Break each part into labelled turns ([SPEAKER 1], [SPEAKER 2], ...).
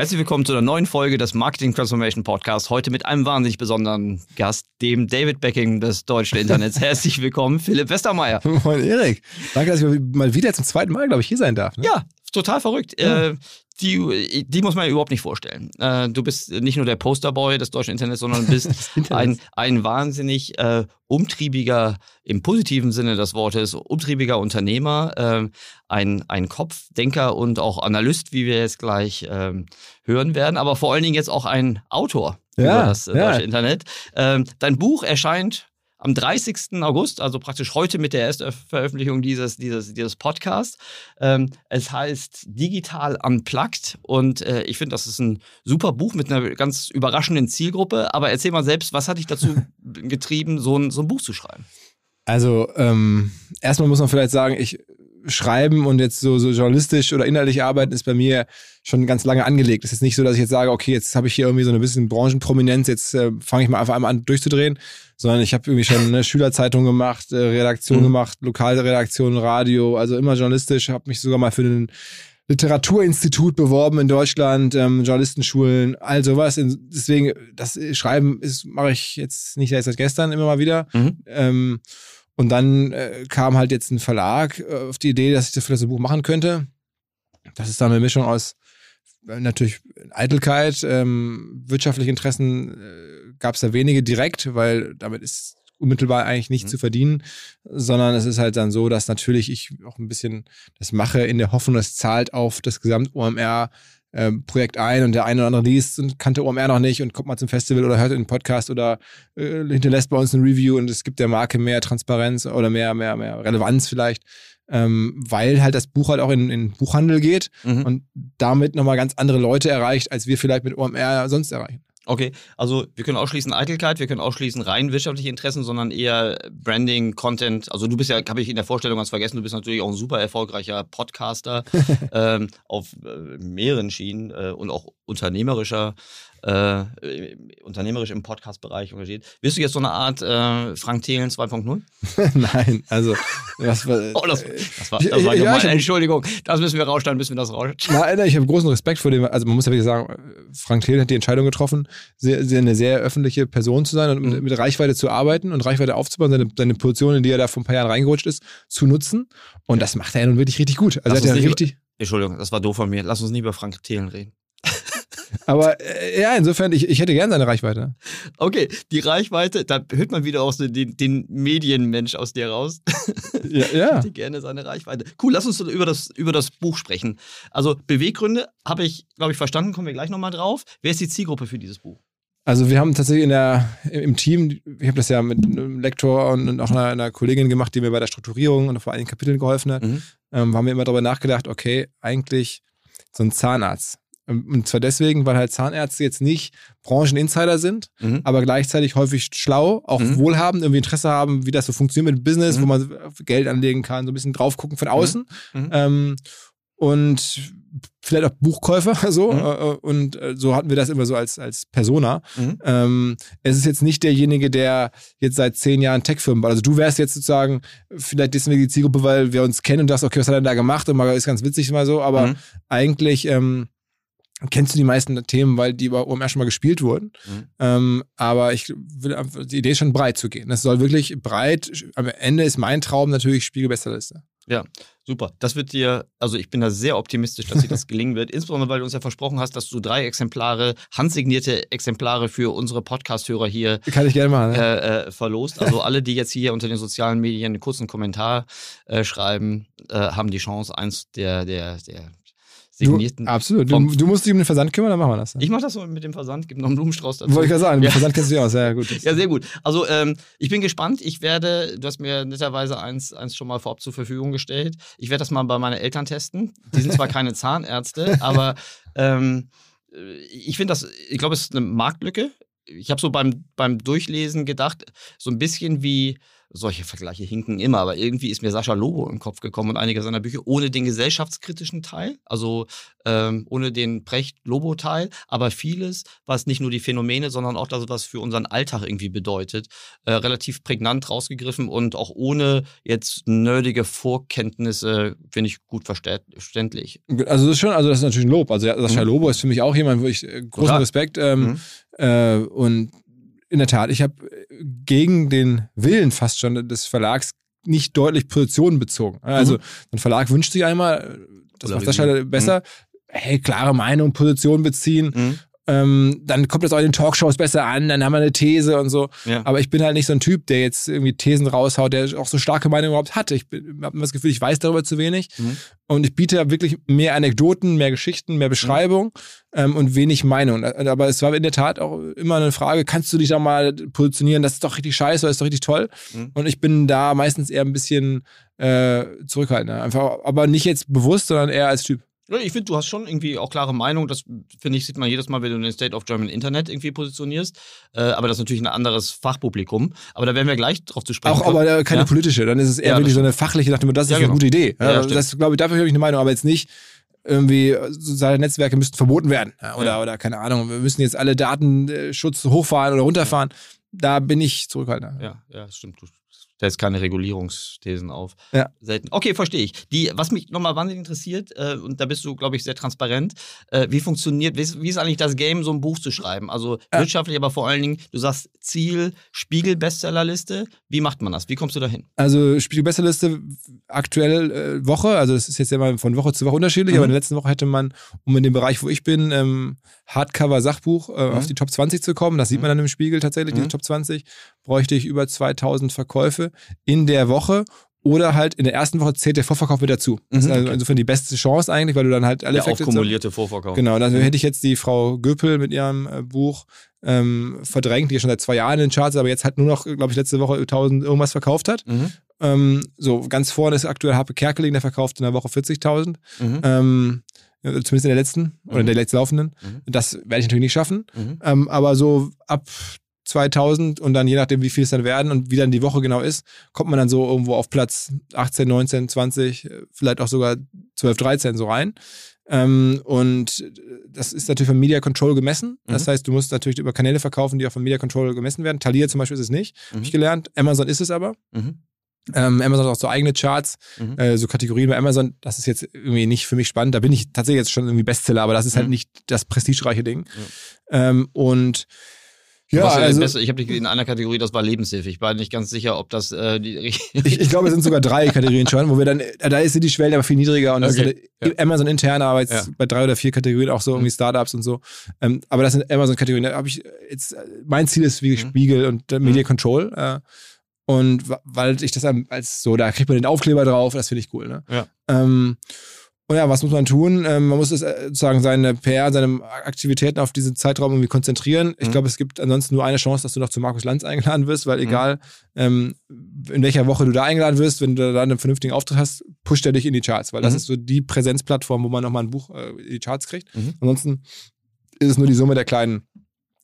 [SPEAKER 1] Herzlich willkommen zu einer neuen Folge des Marketing Transformation Podcasts. Heute mit einem wahnsinnig besonderen Gast, dem David Becking des deutschen Internets. Herzlich willkommen, Philipp Westermeier.
[SPEAKER 2] Moin, Erik. Danke, dass ich mal wieder zum zweiten Mal, glaube ich, hier sein darf.
[SPEAKER 1] Ne? Ja, total verrückt. Ja. Äh, die, die muss man ja überhaupt nicht vorstellen. Äh, du bist nicht nur der Posterboy des deutschen Internets, sondern bist ein, ein wahnsinnig äh, umtriebiger, im positiven Sinne des Wortes, umtriebiger Unternehmer, äh, ein, ein Kopfdenker und auch Analyst, wie wir jetzt gleich ähm, hören werden, aber vor allen Dingen jetzt auch ein Autor ja, über das äh, deutsche ja. Internet. Ähm, dein Buch erscheint am 30. August, also praktisch heute mit der ersten Veröffentlichung dieses, dieses, dieses Podcasts. Ähm, es heißt Digital Unplugged und äh, ich finde, das ist ein super Buch mit einer ganz überraschenden Zielgruppe. Aber erzähl mal selbst, was hat dich dazu getrieben, so ein, so ein Buch zu schreiben?
[SPEAKER 2] Also, ähm, erstmal muss man vielleicht sagen, ich schreiben und jetzt so, so journalistisch oder inhaltlich arbeiten ist bei mir schon ganz lange angelegt. Es ist nicht so, dass ich jetzt sage, okay, jetzt habe ich hier irgendwie so ein bisschen Branchenprominenz, jetzt äh, fange ich mal einfach einmal an durchzudrehen, sondern ich habe irgendwie schon eine Schülerzeitung gemacht, äh, Redaktion mhm. gemacht, Lokalredaktion, Radio, also immer journalistisch, habe mich sogar mal für ein Literaturinstitut beworben in Deutschland, ähm, Journalistenschulen, all sowas. Deswegen, das Schreiben ist mache ich jetzt nicht erst seit gestern immer mal wieder. Mhm. Ähm, und dann äh, kam halt jetzt ein Verlag äh, auf die Idee, dass ich das für das Buch machen könnte. Das ist dann eine Mischung aus äh, natürlich Eitelkeit, ähm, wirtschaftliche Interessen äh, gab es da wenige direkt, weil damit ist unmittelbar eigentlich nicht mhm. zu verdienen, sondern es ist halt dann so, dass natürlich ich auch ein bisschen das mache in der Hoffnung, es zahlt auf das Gesamt-OMR ähm, Projekt ein und der eine oder andere liest und kannte OMR noch nicht und kommt mal zum Festival oder hört in den Podcast oder äh, hinterlässt bei uns ein Review und es gibt der Marke mehr Transparenz oder mehr, mehr, mehr Relevanz vielleicht, ähm, weil halt das Buch halt auch in, den Buchhandel geht mhm. und damit nochmal ganz andere Leute erreicht, als wir vielleicht mit OMR sonst erreichen.
[SPEAKER 1] Okay, also wir können ausschließen Eitelkeit, wir können ausschließen rein wirtschaftliche Interessen, sondern eher Branding, Content. Also du bist ja, habe ich in der Vorstellung ganz vergessen, du bist natürlich auch ein super erfolgreicher Podcaster ähm, auf äh, mehreren Schienen äh, und auch unternehmerischer äh, unternehmerisch im Podcast-Bereich engagiert. Wirst du jetzt so eine Art äh, Frank Thelen 2.0?
[SPEAKER 2] Nein, also
[SPEAKER 1] was oh, das, das war, das war ja, Entschuldigung, das müssen wir rausstellen, müssen wir das rausstellen.
[SPEAKER 2] Nein, ich habe großen Respekt vor dem, also man muss ja wirklich sagen, Frank Thelen hat die Entscheidung getroffen, sehr, sehr eine sehr öffentliche Person zu sein und mit, mhm. mit Reichweite zu arbeiten und Reichweite aufzubauen, seine, seine Position, in die er da vor ein paar Jahren reingerutscht ist, zu nutzen. Und das macht er ja nun wirklich richtig gut.
[SPEAKER 1] Also er hat ja richtig. Entschuldigung, das war doof von mir. Lass uns nie über Frank Thelen reden.
[SPEAKER 2] Aber äh, ja, insofern, ich, ich hätte gern seine Reichweite.
[SPEAKER 1] Okay, die Reichweite, da hört man wieder auch so den, den Medienmensch aus dir raus.
[SPEAKER 2] Ja, ja.
[SPEAKER 1] Ich hätte gerne seine Reichweite. Cool, lass uns über das, über das Buch sprechen. Also Beweggründe habe ich, glaube ich, verstanden, kommen wir gleich nochmal drauf. Wer ist die Zielgruppe für dieses Buch?
[SPEAKER 2] Also wir haben tatsächlich in der, im Team, ich habe das ja mit einem Lektor und auch einer, einer, Kollegin gemacht, die mir bei der Strukturierung und vor einigen Kapiteln geholfen hat, mhm. ähm, haben wir immer darüber nachgedacht, okay, eigentlich so ein Zahnarzt und zwar deswegen, weil halt Zahnärzte jetzt nicht Brancheninsider sind, mhm. aber gleichzeitig häufig schlau, auch mhm. wohlhabend, irgendwie Interesse haben, wie das so funktioniert mit Business, mhm. wo man Geld anlegen kann, so ein bisschen drauf gucken von mhm. außen. Mhm. Ähm, und vielleicht auch Buchkäufer so. Mhm. Äh, äh, und äh, so hatten wir das immer so als, als Persona. Ähm, es ist jetzt nicht derjenige, der jetzt seit zehn Jahren Tech-Firmen war. Also du wärst jetzt sozusagen vielleicht deswegen die Zielgruppe, weil wir uns kennen und dachtest, okay, was hat er denn da gemacht? Und mal ist ganz witzig mal so, aber eigentlich ähm, kennst du die meisten Themen, weil die bei OMR schon mal gespielt wurden. Mhm. Ähm, aber ich will einfach, die Idee ist schon breit zu gehen. Es soll wirklich breit, am Ende ist mein Traum natürlich Spiegelbesterliste.
[SPEAKER 1] Ja, super. Das wird dir, also ich bin da sehr optimistisch, dass dir das gelingen wird. Insbesondere, weil du uns ja versprochen hast, dass du drei Exemplare, handsignierte Exemplare für unsere Podcast-Hörer hier
[SPEAKER 2] Kann ich gerne machen,
[SPEAKER 1] ne? äh, äh, verlost. Also alle, die jetzt hier unter den sozialen Medien einen kurzen Kommentar äh, schreiben, äh, haben die Chance, eins der, der, der
[SPEAKER 2] signierten. Du, absolut. Du, du, musst dich um den Versand kümmern, dann machen wir das.
[SPEAKER 1] Ich mache das so mit dem Versand, gib noch einen Blumenstrauß dazu.
[SPEAKER 2] Wollte ich gerade sagen, ja. Versand kennst du ja auch, sehr gut.
[SPEAKER 1] Ja, sehr gut. Also ähm, ich bin gespannt. Ich werde, du hast mir netterweise eins, eins schon mal vorab zur Verfügung gestellt. Ich werde das mal bei meinen Eltern testen. Die sind zwar keine Zahnärzte, aber ähm, ich finde das, ich glaube, es ist eine Marktlücke. Ich habe so beim, beim Durchlesen gedacht, so ein bisschen wie solche Vergleiche hinken immer, aber irgendwie ist mir Sascha Lobo im Kopf gekommen und einige seiner Bücher ohne den gesellschaftskritischen Teil, also ähm, ohne den Precht-Lobo-Teil, aber vieles, was nicht nur die Phänomene, sondern auch das, was für unseren Alltag irgendwie bedeutet, äh, relativ prägnant rausgegriffen und auch ohne jetzt nerdige Vorkenntnisse, finde ich gut verständlich.
[SPEAKER 2] Also das ist schon, also das ist natürlich ein Lob. Also Sascha mhm. Lobo ist für mich auch jemand, wo ich äh, großen Total. Respekt ähm, mhm. äh, und in der Tat, ich habe äh, gegen den Willen fast schon des Verlags nicht deutlich Positionen bezogen. Also mhm. ein Verlag wünscht sich einmal, das macht Sascha besser, mhm. hey, klare Meinung, Position beziehen. Mhm. Ähm, dann kommt das auch in den Talkshows besser an, dann haben wir eine These und so. Ja. Aber ich bin halt nicht so ein Typ, der jetzt irgendwie Thesen raushaut, der auch so starke Meinung überhaupt hat. Ich habe das Gefühl, ich weiß darüber zu wenig. Mhm. Und ich biete wirklich mehr Anekdoten, mehr Geschichten, mehr Beschreibung mhm. ähm, und wenig Meinung. Aber es war in der Tat auch immer eine Frage, kannst du dich da mal positionieren? Das ist doch richtig scheiße, das ist doch richtig toll. Mhm. Und ich bin da meistens eher ein bisschen äh, zurückhaltender. Einfach, aber nicht jetzt bewusst, sondern eher als Typ.
[SPEAKER 1] Ich finde, du hast schon irgendwie auch klare Meinung. Das finde ich, sieht man jedes Mal, wenn du den State of German Internet irgendwie positionierst. Äh, aber das ist natürlich ein anderes Fachpublikum. Aber da werden wir gleich drauf zu sprechen.
[SPEAKER 2] Auch aber äh, keine ja? politische. Dann ist es eher ja, wirklich so eine fachliche, dachte das ist ja, genau. eine gute Idee. Ja, das glaube ich, dafür habe ich eine Meinung, aber jetzt nicht irgendwie soziale Netzwerke müssten verboten werden. Oder, oder keine Ahnung, wir müssen jetzt alle Datenschutz hochfahren oder runterfahren. Da bin ich zurückhaltend.
[SPEAKER 1] Ja, ja, das stimmt. Du stellst keine Regulierungsthesen auf. Ja. Selten. Okay, verstehe ich. Die, was mich nochmal wahnsinnig interessiert, äh, und da bist du, glaube ich, sehr transparent, äh, wie funktioniert, wie ist, wie ist, eigentlich das Game, so ein Buch zu schreiben? Also ja. wirtschaftlich, aber vor allen Dingen, du sagst Ziel, Spiegel-Bestsellerliste. Wie macht man das? Wie kommst du dahin?
[SPEAKER 2] Also Spiegel-Bestsellerliste aktuell äh, Woche, also es ist jetzt ja mal von Woche zu Woche unterschiedlich, mhm. aber in der letzten Woche hätte man, um in dem Bereich, wo ich bin, ähm, Hardcover-Sachbuch äh, mhm. auf die Top 20 zu kommen, das sieht mhm. man dann im Spiegel tatsächlich, diese mhm. Top 20, bräuchte ich über 2000 Verkäufe in der Woche oder halt in der ersten Woche zählt der Vorverkauf mit dazu. Das ist mhm, also okay. insofern die beste Chance eigentlich, weil du dann halt alle
[SPEAKER 1] der Effekte aufkumulierte Vorverkauf.
[SPEAKER 2] Genau, dann mhm. hätte ich jetzt die Frau Göpel mit ihrem äh, Buch ähm, verdrängt, die ja schon seit zwei Jahren in den Charts, aber jetzt halt nur noch, glaube ich, letzte Woche 1000 irgendwas verkauft hat. Mhm. Ähm, so, ganz vorne ist aktuell Harpe Kerkeling, der verkauft in der Woche 40.000. Mhm. Ähm, zumindest in der letzten oder in der letzten laufenden. Mhm. Das werde ich natürlich nicht schaffen. Mhm. Ähm, aber so ab 2000 und dann je nachdem, wie viel es dann werden und wie dann die Woche genau ist, kommt man dann so irgendwo auf Platz 18, 19, 20, vielleicht auch sogar 12, 13 so rein. Ähm, und das ist natürlich von Media Control gemessen. Das mhm. heißt, du musst natürlich über Kanäle verkaufen, die auch von Media Control gemessen werden. Thalia zum Beispiel ist es nicht, mhm. habe ich gelernt. Amazon ist es aber. Mhm. Ähm, Amazon hat auch so eigene Charts, mhm. äh, so Kategorien bei Amazon. Das ist jetzt irgendwie nicht für mich spannend. Da bin ich tatsächlich jetzt schon irgendwie Bestseller, aber das ist halt mhm. nicht das prestigereiche Ding. Ähm, und
[SPEAKER 1] ja, also, ich habe dich in einer Kategorie, das war Lebenshilfe. Ich war nicht ganz sicher, ob das äh, die
[SPEAKER 2] ich, ich glaube, es sind sogar drei Kategorien schon, wo wir dann, da ist die Schwelle aber viel niedriger und das okay. ist ja. Amazon interne, aber jetzt ja. bei drei oder vier Kategorien auch so irgendwie mhm. Startups und so. Ähm, aber das sind Amazon-Kategorien. Da habe ich jetzt, mein Ziel ist wie mhm. Spiegel und äh, Media mhm. Control. Äh, und weil ich das als so, da kriegt man den Aufkleber drauf, das finde ich cool. Ne? Ja. Ähm, und ja, was muss man tun? Ähm, man muss es, äh, sozusagen seine PR, seine Aktivitäten auf diesen Zeitraum irgendwie konzentrieren. Ich mhm. glaube, es gibt ansonsten nur eine Chance, dass du noch zu Markus Lanz eingeladen wirst, weil mhm. egal ähm, in welcher Woche du da eingeladen wirst, wenn du da einen vernünftigen Auftritt hast, pusht er dich in die Charts, weil das mhm. ist so die Präsenzplattform, wo man nochmal ein Buch äh, in die Charts kriegt. Mhm. Ansonsten ist es nur die Summe der kleinen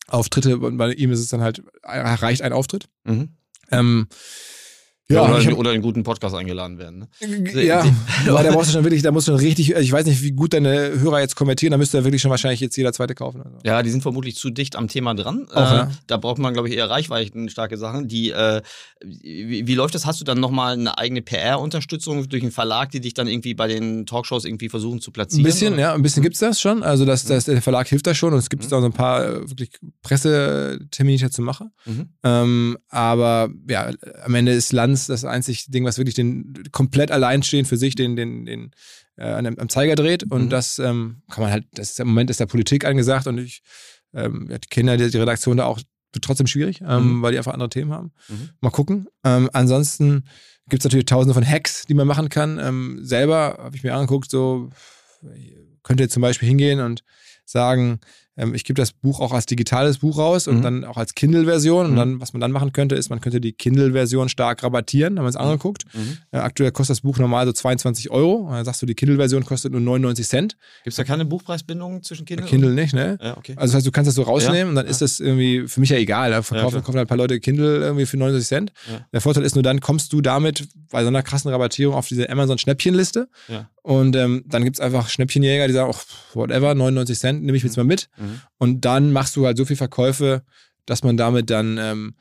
[SPEAKER 2] Auftritte und bei ihm ist es dann halt, reicht ein Auftritt. Mhm. Ähm,
[SPEAKER 1] ja, oder, hab, oder in einen guten Podcast eingeladen werden.
[SPEAKER 2] Ne? Ja, aber da brauchst du schon wirklich, da musst du richtig, also ich weiß nicht, wie gut deine Hörer jetzt konvertieren, da müsste ja wirklich schon wahrscheinlich jetzt jeder zweite kaufen. Also.
[SPEAKER 1] Ja, die sind vermutlich zu dicht am Thema dran. Auch, äh, ja. Da braucht man, glaube ich, eher Reichweiten, starke Sachen. Die, äh, wie, wie, läuft das? Hast du dann nochmal eine eigene PR-Unterstützung durch einen Verlag, die dich dann irgendwie bei den Talkshows irgendwie versuchen zu platzieren?
[SPEAKER 2] Ein bisschen, oder? ja, ein bisschen gibt's das schon. Also das, das, der Verlag hilft da schon und es gibt mhm. da so ein paar äh, wirklich Pressetermine zu machen. Mhm. Ähm, aber ja, am Ende ist Lanz das einzig Ding, was wirklich den komplett alleinstehend für sich den, den, den äh, am Zeiger dreht. Und mhm. das ähm, kann man halt, das ist, im Moment ist der Politik angesagt und ich ähm, die Kinder, die, die Redaktion da auch trotzdem schwierig, ähm, mhm. weil die einfach andere Themen haben. Mhm. Mal gucken. Ähm, ansonsten gibt es natürlich tausende von Hacks, die man machen kann. Ähm, selber habe ich mir angeguckt, so könnte zum Beispiel hingehen und sagen, ähm, ich gebe das Buch auch als digitales Buch raus und
[SPEAKER 1] Mhm.
[SPEAKER 2] dann auch als Kindle-Version. Und
[SPEAKER 1] Mhm.
[SPEAKER 2] dann, was man dann machen könnte, ist, man könnte die Kindle-Version stark rabattieren, haben wir uns angeguckt.
[SPEAKER 1] Mhm.
[SPEAKER 2] Äh, aktuell kostet das Buch normal so 22 Euro. Und dann sagst du, die Kindle-Version kostet nur 99 Cent.
[SPEAKER 1] Gibt es da keine Buchpreisbindung zwischen
[SPEAKER 2] Bei
[SPEAKER 1] Kindle?
[SPEAKER 2] Kindle nicht, ne?
[SPEAKER 1] und Ja, okay.
[SPEAKER 2] Also das heißt, du kannst das so rausnehmen
[SPEAKER 1] Ja,
[SPEAKER 2] und dann
[SPEAKER 1] ja.
[SPEAKER 2] ist das irgendwie für mich ja egal. Da verkaufen, kaufen halt ein paar Leute Kindle irgendwie für 99 Cent.
[SPEAKER 1] Ja.
[SPEAKER 2] Der Vorteil ist nur, dann kommst du damit bei so einer krassen Rabattierung auf diese Amazon-Schnäppchenliste.
[SPEAKER 1] Ja.
[SPEAKER 2] Und ähm, dann gibt es einfach Schnäppchenjäger, die sagen, oh, whatever, 99 Cent, nehme ich jetzt mal mit.
[SPEAKER 1] Mhm.
[SPEAKER 2] Und dann machst du halt so viel Verkäufe, dass man damit dann ähm,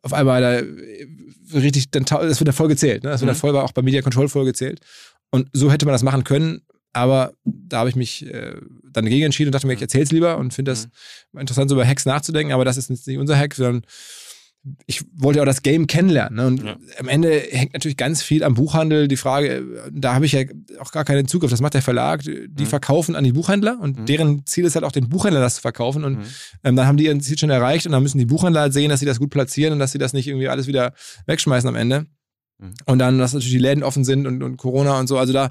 [SPEAKER 2] auf einmal da äh, richtig, dann, das wird dann voll gezählt. Ne? Das wird
[SPEAKER 1] Mhm.
[SPEAKER 2] dann voll, auch bei Media Control voll gezählt. Und so hätte man das machen können, aber da habe ich mich äh, dann dagegen entschieden und dachte mir, ich erzähle es lieber und finde das interessant, so über Hacks nachzudenken, aber das ist jetzt nicht unser Hack, sondern ich wollte ja auch das Game kennenlernen. Ne? Und
[SPEAKER 1] Ja.
[SPEAKER 2] am Ende hängt natürlich ganz viel am Buchhandel. Die Frage, da habe ich ja auch gar keinen Zugriff. Das macht der Verlag. Die
[SPEAKER 1] Mhm.
[SPEAKER 2] verkaufen an die Buchhändler und
[SPEAKER 1] Mhm.
[SPEAKER 2] deren Ziel ist halt auch, den Buchhändler das zu verkaufen. Und
[SPEAKER 1] Mhm.
[SPEAKER 2] ähm, dann haben die ihren Ziel schon erreicht und dann müssen die Buchhändler halt sehen, dass sie das gut platzieren und dass sie das nicht irgendwie alles wieder wegschmeißen am Ende.
[SPEAKER 1] Mhm.
[SPEAKER 2] Und dann, dass natürlich die Läden offen sind und, und Corona und so. Also da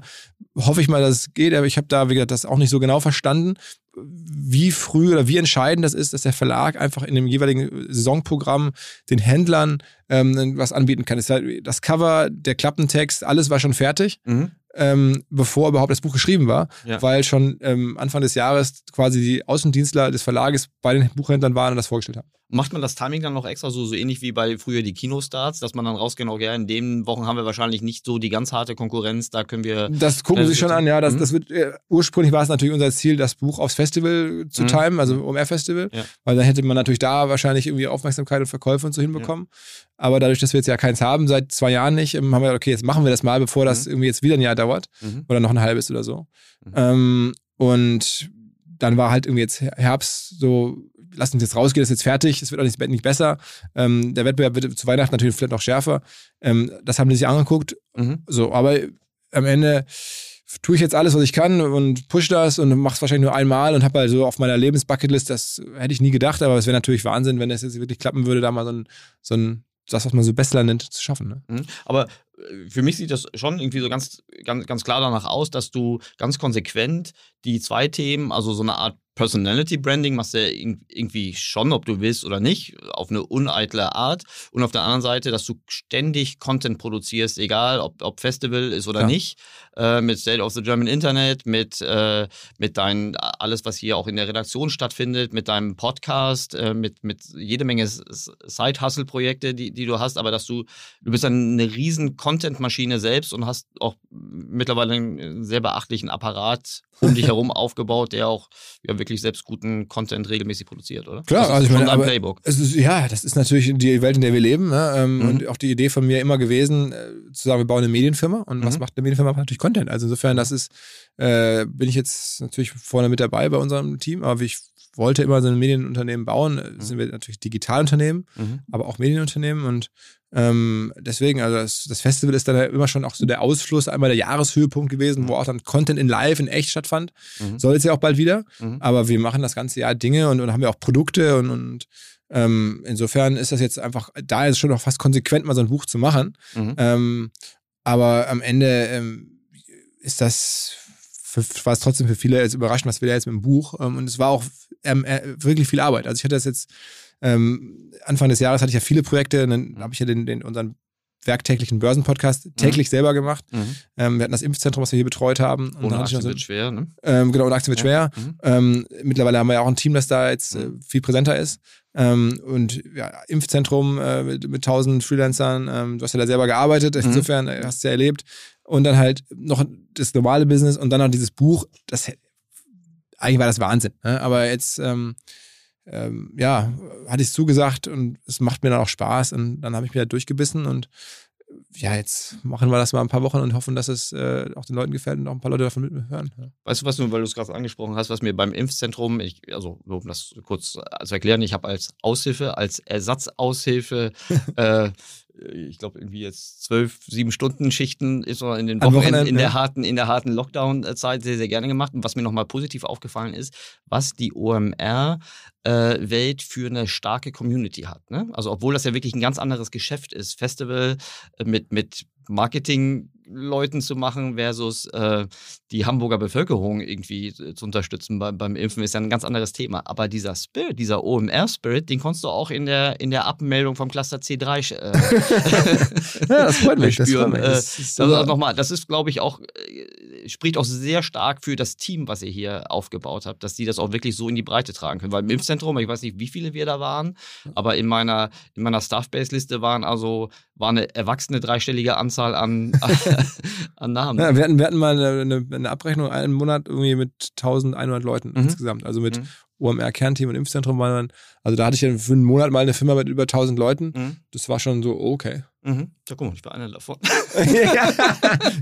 [SPEAKER 2] hoffe ich mal, dass es geht, aber ich habe da, wie gesagt, das auch nicht so genau verstanden, wie früh oder wie entscheidend das ist, dass der Verlag einfach in dem jeweiligen Saisonprogramm den Händlern ähm, was anbieten kann. Halt das Cover, der Klappentext, alles war schon fertig
[SPEAKER 1] Mhm.
[SPEAKER 2] Ähm, bevor überhaupt das Buch geschrieben war,
[SPEAKER 1] Ja.
[SPEAKER 2] weil schon ähm, Anfang des Jahres quasi die Außendienstler des Verlages bei den Buchhändlern waren und das vorgestellt haben.
[SPEAKER 1] Macht man das Timing dann noch extra so, so ähnlich wie bei früher die Kinostarts, dass man dann rausgeht, okay, in den Wochen haben wir wahrscheinlich nicht so die ganz harte Konkurrenz, da können wir.
[SPEAKER 2] Das gucken sie schon
[SPEAKER 1] bitte.
[SPEAKER 2] an, ja. Das,
[SPEAKER 1] Mhm.
[SPEAKER 2] das wird, äh, ursprünglich war es natürlich unser Ziel, das Buch aufs Festival zu
[SPEAKER 1] Mhm.
[SPEAKER 2] timen, also OMR-Festival,
[SPEAKER 1] Ja.
[SPEAKER 2] weil dann hätte man natürlich da wahrscheinlich irgendwie Aufmerksamkeit und Verkäufe und so hinbekommen. Aber dadurch, dass wir jetzt ja keins haben, seit zwei Jahren nicht, ähm, haben wir okay, jetzt machen wir das mal, bevor das irgendwie jetzt wieder ein Jahr dauert
[SPEAKER 1] Mhm.
[SPEAKER 2] oder noch ein halbes oder so.
[SPEAKER 1] Mhm.
[SPEAKER 2] Ähm, und dann war halt irgendwie jetzt Herbst so, lass uns jetzt rausgehen, das ist jetzt fertig, es wird auch nicht, nicht besser. Ähm, der Wettbewerb wird zu Weihnachten natürlich vielleicht noch schärfer. Ähm, das haben die sich angeguckt.
[SPEAKER 1] Mhm.
[SPEAKER 2] So, aber am Ende tue ich jetzt alles, was ich kann und push das und mach's wahrscheinlich nur einmal und habe halt so auf meiner Lebensbucketlist, das hätte ich nie gedacht, aber es wäre natürlich Wahnsinn, wenn das jetzt wirklich klappen würde, da mal so ein, so ein das, was man so Bestseller nennt, zu schaffen. Ne?
[SPEAKER 1] Mhm. Aber für mich sieht das schon irgendwie so ganz, ganz, ganz klar danach aus, dass du ganz konsequent die zwei Themen, also so eine Art Personality Branding machst du ja irg- irgendwie schon, ob du willst oder nicht, auf eine uneitle Art. Und auf der anderen Seite, dass du ständig Content produzierst, egal ob, ob Festival ist oder
[SPEAKER 2] Ja.
[SPEAKER 1] nicht, äh, mit State of the German Internet, mit, äh, mit dein, alles, was hier auch in der Redaktion stattfindet, mit deinem Podcast, äh, mit, mit jede Menge Side-Hustle-Projekte, die, die du hast, aber dass du, du bist eine riesen Content-Maschine selbst und hast auch mittlerweile einen sehr beachtlichen Apparat um dich herum aufgebaut, der auch ja, wirklich selbst guten Content regelmäßig produziert, oder?
[SPEAKER 2] Klar, also ich meine, aber-
[SPEAKER 1] Playbook.
[SPEAKER 2] Ist, ja, das ist natürlich die Welt, in der wir leben. Ne? Ähm,
[SPEAKER 1] Mhm.
[SPEAKER 2] Und auch die Idee von mir immer gewesen, äh, zu sagen, wir bauen eine Medienfirma. Und was
[SPEAKER 1] Mhm.
[SPEAKER 2] macht eine Medienfirma? Natürlich Content. Also insofern, das ist, äh, bin ich jetzt natürlich vorne mit dabei bei unserem Team, aber ich wollte immer so ein Medienunternehmen bauen. Äh, Sind wir natürlich Digitalunternehmen,
[SPEAKER 1] Mhm.
[SPEAKER 2] aber auch Medienunternehmen und ähm, deswegen, also das, das Festival ist dann ja immer schon auch so der Ausfluss, einmal der Jahreshöhepunkt gewesen, wo auch dann Content in live, in echt stattfand.
[SPEAKER 1] Mhm.
[SPEAKER 2] Soll jetzt ja auch bald wieder.
[SPEAKER 1] Mhm.
[SPEAKER 2] Aber wir machen das ganze Jahr Dinge und, und haben ja auch Produkte und, und ähm, insofern ist das jetzt einfach, da ist es schon noch fast konsequent, mal so ein Buch zu machen.
[SPEAKER 1] Mhm.
[SPEAKER 2] Ähm, aber am Ende ähm, ist das, für, war es trotzdem für viele jetzt überraschend, was wir da jetzt mit dem Buch. Ähm, und es war auch ähm, äh, wirklich viel Arbeit. Also ich hatte das jetzt, ähm, Anfang des Jahres hatte ich ja viele Projekte, dann habe ich ja den, den, unseren werktäglichen Börsenpodcast täglich selber gemacht.
[SPEAKER 1] Mhm.
[SPEAKER 2] Ähm, wir hatten das Impfzentrum, was wir hier betreut haben. Und
[SPEAKER 1] Ohne Aktien
[SPEAKER 2] so,
[SPEAKER 1] wird schwer, ne?
[SPEAKER 2] ähm, genau, und Aktien wird schwer.
[SPEAKER 1] Mhm.
[SPEAKER 2] Ähm, mittlerweile haben wir ja auch ein Team, das da jetzt äh,
[SPEAKER 1] Mhm.
[SPEAKER 2] viel präsenter ist. Ähm, und ja, Impfzentrum äh, mit, mit 1000 Freelancern. Ähm, du hast ja da selber gearbeitet,
[SPEAKER 1] Mhm.
[SPEAKER 2] insofern äh, hast du ja erlebt. Und dann halt noch das normale Business und dann noch dieses Buch. Das eigentlich war das Wahnsinn. Ne? Aber jetzt, ähm, ähm, ja, hatte ich es zugesagt und es macht mir dann auch Spaß. Und dann habe ich mir da durchgebissen und ja, jetzt machen wir das mal ein paar Wochen und hoffen, dass es äh, auch den Leuten gefällt und auch ein paar Leute davon mithören. Ja.
[SPEAKER 1] Weißt du, was weil du es gerade angesprochen hast, was mir beim Impfzentrum, ich, also um das kurz zu erklären, ich habe als Aushilfe, als Ersatzaushilfe, äh, ich glaube irgendwie jetzt zwölf, sieben Stunden Schichten ist so in den Wochenenden
[SPEAKER 2] Wochenenden,
[SPEAKER 1] in der
[SPEAKER 2] ja.
[SPEAKER 1] harten, in der harten Lockdown-Zeit sehr, sehr gerne gemacht. Und was mir nochmal positiv aufgefallen ist, was die OMR äh, Welt für eine starke Community hat. Ne? Also obwohl das ja wirklich ein ganz anderes Geschäft ist, Festival äh, mit, mit Marketing Leuten zu machen versus äh, die Hamburger Bevölkerung irgendwie äh, zu unterstützen bei, beim Impfen ist ja ein ganz anderes Thema. Aber dieser Spirit, dieser OMR-Spirit, den konntest du auch in der, in der Abmeldung vom Cluster C3 äh,
[SPEAKER 2] ja, das freut mich.
[SPEAKER 1] Das,
[SPEAKER 2] freut
[SPEAKER 1] mich. Das, ist, also nochmal, das ist, glaube ich, auch, äh, spricht auch sehr stark für das Team, was ihr hier aufgebaut habt, dass die das auch wirklich so in die Breite tragen können. Weil im Impfzentrum, ich weiß nicht, wie viele wir da waren, aber in meiner, in meiner Staff-Base-Liste waren also war eine erwachsene dreistellige Anzahl an, an Namen.
[SPEAKER 2] Ja, wir, hatten, wir hatten mal eine, eine Abrechnung einen Monat irgendwie mit 1100 Leuten mhm. insgesamt. Also mit mhm. OMR-Kernteam und Impfzentrum waren dann, also da hatte ich dann für einen Monat mal eine Firma mit über 1000 Leuten. Mhm. Das war schon so, okay.
[SPEAKER 1] Mhm. Ja, guck mal, ich war einer davon. ja,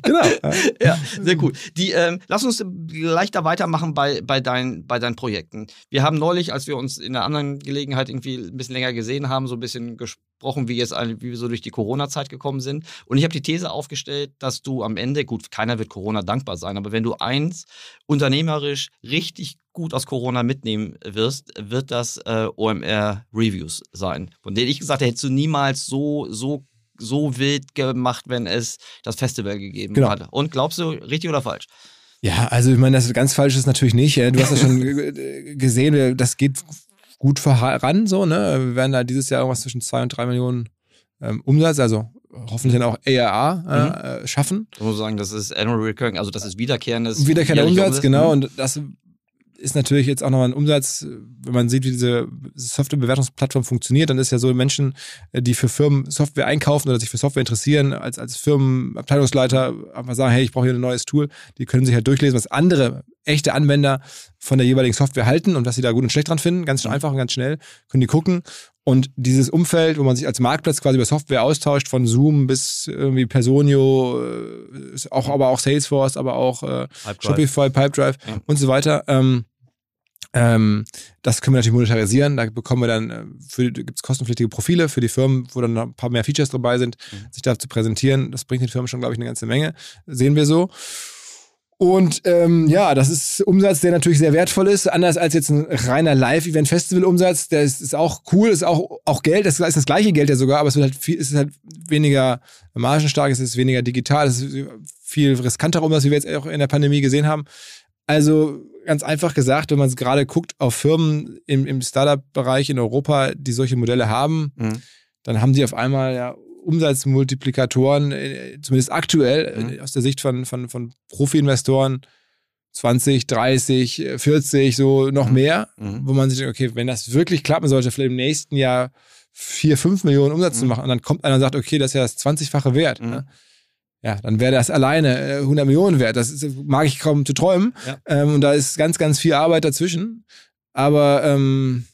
[SPEAKER 1] genau. Ja, sehr gut. Die, ähm, lass uns gleich da weitermachen bei, bei, dein, bei deinen Projekten. Wir haben neulich, als wir uns in einer anderen Gelegenheit irgendwie ein bisschen länger gesehen haben, so ein bisschen gesprochen, wie, jetzt, wie wir so durch die Corona-Zeit gekommen sind. Und ich habe die These aufgestellt, dass du am Ende, gut, keiner wird Corona dankbar sein, aber wenn du eins unternehmerisch richtig gut aus Corona mitnehmen wirst, wird das äh, OMR Reviews sein. Von denen ich gesagt habe, hättest du niemals so, so so wild gemacht, wenn es das Festival gegeben genau. hatte. Und glaubst du, richtig oder falsch?
[SPEAKER 2] Ja, also ich meine, das ganz falsch ist natürlich nicht. Du hast ja schon gesehen, das geht gut voran, so, ne? Wir werden da dieses Jahr irgendwas zwischen zwei und drei Millionen ähm, Umsatz, also hoffentlich dann auch ARA äh, mhm. schaffen.
[SPEAKER 1] Ich muss sagen, das ist Annual Recurring, also das ist wiederkehrendes.
[SPEAKER 2] Wiederkehrender Umsatz, Umsatz, genau. Mhm. Und das ist natürlich jetzt auch nochmal ein Umsatz, wenn man sieht, wie diese Softwarebewertungsplattform funktioniert, dann ist ja so Menschen, die für Firmen Software einkaufen oder sich für Software interessieren, als, als Firmenabteilungsleiter einfach sagen, hey, ich brauche hier ein neues Tool, die können sich halt durchlesen, was andere echte Anwender von der jeweiligen Software halten und was sie da gut und schlecht dran finden. Ganz einfach und ganz schnell können die gucken. Und dieses Umfeld, wo man sich als Marktplatz quasi über Software austauscht, von Zoom bis irgendwie Personio, äh, auch, aber auch Salesforce, aber auch äh, Shopify, Pipedrive ja. und so weiter, ähm, ähm, das können wir natürlich monetarisieren. Da bekommen wir dann, äh, gibt es kostenpflichtige Profile für die Firmen, wo dann ein paar mehr Features dabei sind, mhm. sich da zu präsentieren. Das bringt den Firmen schon, glaube ich, eine ganze Menge. Sehen wir so. Und ähm, ja, das ist Umsatz, der natürlich sehr wertvoll ist, anders als jetzt ein reiner Live-Event-Festival-Umsatz. Der ist, ist, auch cool, ist auch, auch Geld, das ist das gleiche Geld ja sogar, aber es wird halt viel, es ist halt weniger margenstark, es ist weniger digital, es ist viel riskanter Umsatz, wie wir jetzt auch in der Pandemie gesehen haben. Also ganz einfach gesagt, wenn man es gerade guckt auf Firmen im, im Startup-Bereich in Europa, die solche Modelle haben, mhm. dann haben sie auf einmal ja Umsatzmultiplikatoren, äh, zumindest aktuell mhm. aus der Sicht von, von, von Profi-Investoren, 20, 30, 40, so noch mhm. mehr, mhm. wo man sich denkt, okay, wenn das wirklich klappen sollte, vielleicht im nächsten Jahr 4, 5 Millionen Umsatz zu mhm. machen und dann kommt einer und sagt, okay, das ist ja das 20-fache wert. Mhm. Ne? Ja, dann wäre das alleine 100 äh, Millionen wert. Das ist, mag ich kaum zu träumen. Ja. Ähm, und da ist ganz, ganz viel Arbeit dazwischen. Aber ähm,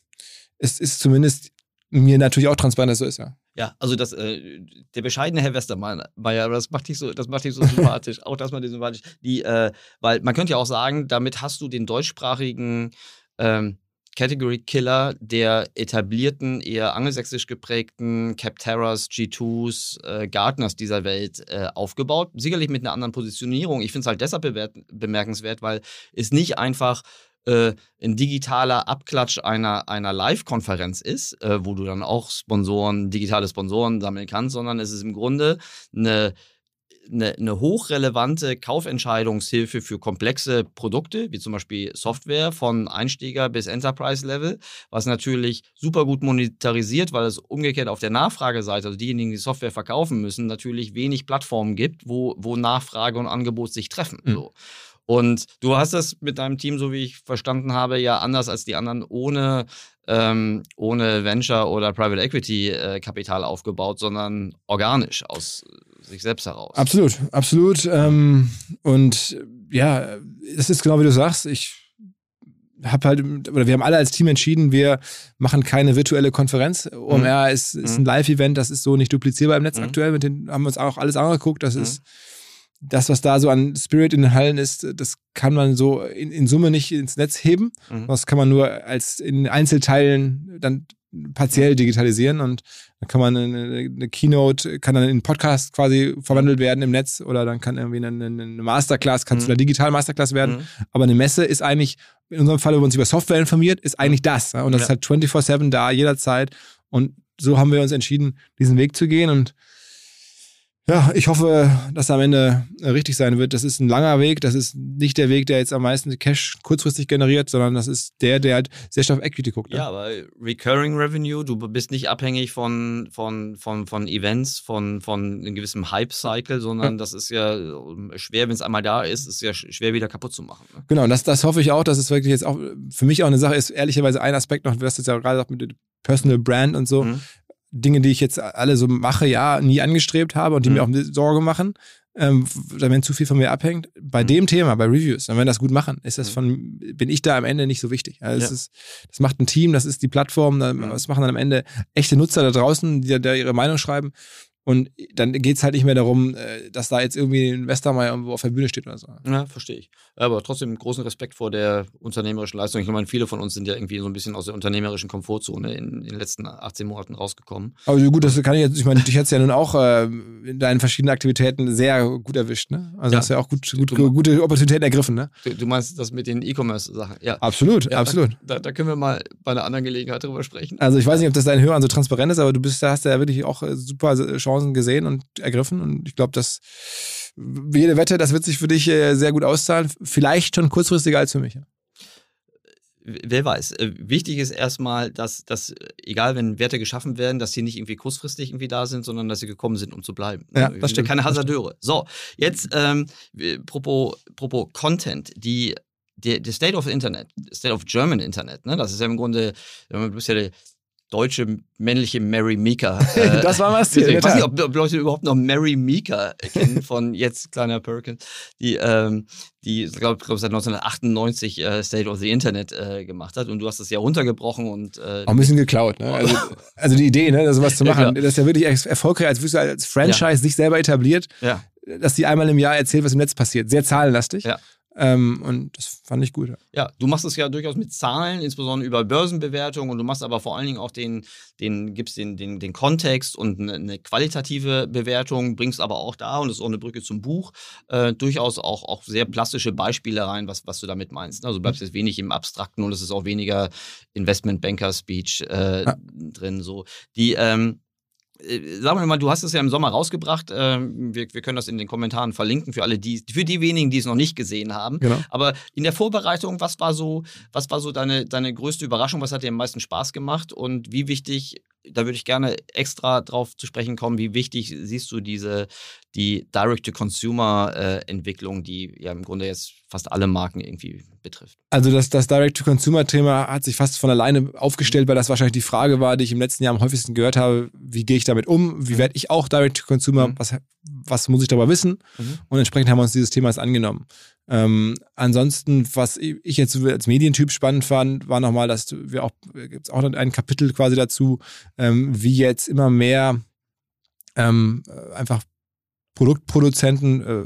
[SPEAKER 2] es ist zumindest mir natürlich auch transparent, dass es so ist, ja.
[SPEAKER 1] Ja, also das, äh, der bescheidene Herr Westermeier, das macht dich so, das macht dich so sympathisch. auch das macht dich sympathisch. Die, äh, weil man könnte ja auch sagen, damit hast du den deutschsprachigen ähm, Category Killer der etablierten, eher angelsächsisch geprägten Capterras, G2s, äh, Gartners dieser Welt äh, aufgebaut. Sicherlich mit einer anderen Positionierung. Ich finde es halt deshalb bemerkenswert, weil es nicht einfach äh, ein digitaler Abklatsch einer, einer Live-Konferenz ist, äh, wo du dann auch Sponsoren, digitale Sponsoren sammeln kannst, sondern es ist im Grunde eine eine, eine, hochrelevante Kaufentscheidungshilfe für komplexe Produkte, wie zum Beispiel Software von Einsteiger bis Enterprise-Level, was natürlich super gut monetarisiert, weil es umgekehrt auf der Nachfrageseite, also diejenigen, die Software verkaufen müssen, natürlich wenig Plattformen gibt, wo, wo Nachfrage und Angebot sich treffen. Mhm. So. Und du hast das mit deinem Team, so wie ich verstanden habe, ja anders als die anderen ohne, ähm, ohne Venture oder Private Equity äh, Kapital aufgebaut, sondern organisch aus sich selbst heraus.
[SPEAKER 2] Absolut, absolut. Ähm, und ja, es ist genau wie du sagst. Ich habe halt, oder wir haben alle als Team entschieden, wir machen keine virtuelle Konferenz. OMR mhm. ist, ist ein mhm. Live-Event, das ist so nicht duplizierbar im Netz mhm. aktuell. Mit den haben wir uns auch alles angeguckt. Das mhm. ist das, was da so an Spirit in den Hallen ist, das kann man so in, in Summe nicht ins Netz heben. Mhm. Das kann man nur als in Einzelteilen dann partiell digitalisieren und dann kann man eine, eine, Keynote, kann dann in einen Podcast quasi verwandelt werden im Netz oder dann kann irgendwie eine, eine Masterclass, kann zu mhm. einer digitalen Masterclass werden. Mhm. Aber eine Messe ist eigentlich, in unserem Fall, wenn man sich über Software informiert, ist eigentlich das. Und das ja. ist halt 24-7 da, jederzeit. Und so haben wir uns entschieden, diesen Weg zu gehen und ja, ich hoffe, dass am Ende äh, richtig sein wird. Das ist ein langer Weg. Das ist nicht der Weg, der jetzt am meisten Cash kurzfristig generiert, sondern das ist der, der halt sehr stark auf Equity guckt.
[SPEAKER 1] Ne? Ja, aber Recurring Revenue, du bist nicht abhängig von, von, von, von Events, von, von einem gewissen Hype-Cycle, sondern ja. das ist ja schwer, wenn es einmal da ist, ist ja schwer wieder kaputt zu machen. Ne?
[SPEAKER 2] Genau, das, das hoffe ich auch, dass es wirklich jetzt auch für mich auch eine Sache ist, ehrlicherweise ein Aspekt noch, du jetzt ja gerade sagt mit Personal Brand und so. Mhm. Dinge, die ich jetzt alle so mache, ja, nie angestrebt habe und die mhm. mir auch Sorge machen, ähm, wenn zu viel von mir abhängt. Bei mhm. dem Thema, bei Reviews, wenn wir das gut machen, ist das mhm. von, bin ich da am Ende nicht so wichtig. Also ja. das, ist, das macht ein Team, das ist die Plattform, das mhm. machen dann am Ende echte Nutzer da draußen, die da ihre Meinung schreiben. Und dann geht es halt nicht mehr darum, äh, dass da jetzt irgendwie ein Westermeier irgendwo auf der Bühne steht oder so.
[SPEAKER 1] Ja, verstehe ich. Aber trotzdem großen Respekt vor der unternehmerischen Leistung. Ich meine, viele von uns sind ja irgendwie so ein bisschen aus der unternehmerischen Komfortzone in, in den letzten 18 Monaten rausgekommen.
[SPEAKER 2] Aber gut, das kann ich jetzt, ich meine, dich hättest ja nun auch äh, in deinen verschiedenen Aktivitäten sehr gut erwischt, ne? Also ja. hast ja auch gut, gut, du, gute Opportunitäten ergriffen, ne?
[SPEAKER 1] Du, meinst das mit den E-Commerce-Sachen, ja.
[SPEAKER 2] Absolut, ja, absolut.
[SPEAKER 1] Da, da, können wir mal bei einer anderen Gelegenheit drüber sprechen.
[SPEAKER 2] Also ich weiß nicht, ob das deinen Hörern so transparent ist, aber du bist, da hast ja wirklich auch äh, super Chancen gesehen und ergriffen. Und ich glaube, dass jede Wette, das wird sich für dich äh, sehr gut auszahlen. Vielleicht schon kurzfristiger als für mich.
[SPEAKER 1] Wer weiß. Äh, wichtig ist erstmal, dass, dass, egal wenn Werte geschaffen werden, dass sie nicht irgendwie kurzfristig irgendwie da sind, sondern dass sie gekommen sind, um zu bleiben.
[SPEAKER 2] Ja, das stimmt.
[SPEAKER 1] Keine Hasardeure. So, jetzt ähm, propos, propos Content. Die der, der State of Internet, State of German Internet, ne? das ist ja im Grunde, du bist ja der deutsche männliche Mary Meeker.
[SPEAKER 2] Äh, das war was. Ich
[SPEAKER 1] weiß nicht, ob, ob, Leute überhaupt noch Mary Meeker kennen von jetzt kleiner Perkins, die, ähm, die glaube glaub, seit 1998 äh, State of the Internet äh, gemacht hat und du hast das ja runtergebrochen und
[SPEAKER 2] äh, auch ein bisschen geklaut. Ne? Also, also die Idee, ne, sowas zu machen, ja, das ist ja wirklich erfolgreich, als als Franchise ja. sich selber etabliert, ja. dass die einmal im Jahr erzählt, was im Netz passiert. Sehr zahlenlastig. Ja. Ähm, und das fand ich gut.
[SPEAKER 1] Ja, du machst es ja durchaus mit Zahlen, insbesondere über Börsenbewertungen und du machst aber vor allen Dingen auch den, den gibst den, den, den Kontext und eine, eine qualitative Bewertung, bringst aber auch da, und das ist auch eine Brücke zum Buch, äh, durchaus auch, auch sehr plastische Beispiele rein, was, was du damit meinst. Also du bleibst jetzt wenig im Abstrakten und es ist auch weniger Investment-Banker-Speech äh, ja. drin. So. Die, ähm, äh, sagen wir mal, du hast es ja im Sommer rausgebracht. Ähm, wir, wir, können das in den Kommentaren verlinken für alle, die, für die wenigen, die es noch nicht gesehen haben. Genau. Aber in der Vorbereitung, was war so, was war so deine, deine größte Überraschung? Was hat dir am meisten Spaß gemacht? Und wie wichtig da würde ich gerne extra drauf zu sprechen kommen, wie wichtig siehst du diese, die Direct-to-Consumer-Entwicklung, die ja im Grunde jetzt fast alle Marken irgendwie betrifft?
[SPEAKER 2] Also das, das Direct-to-Consumer-Thema hat sich fast von alleine aufgestellt, weil das wahrscheinlich die Frage war, die ich im letzten Jahr am häufigsten gehört habe, wie gehe ich damit um, wie mhm. werde ich auch Direct-to-Consumer, mhm. was, was muss ich darüber wissen? Mhm. Und entsprechend haben wir uns dieses Themas angenommen. Ähm, ansonsten, was ich jetzt als Medientyp spannend fand, war nochmal, dass wir auch, gibt es auch ein Kapitel quasi dazu, ähm, wie jetzt immer mehr ähm, einfach Produktproduzenten, äh,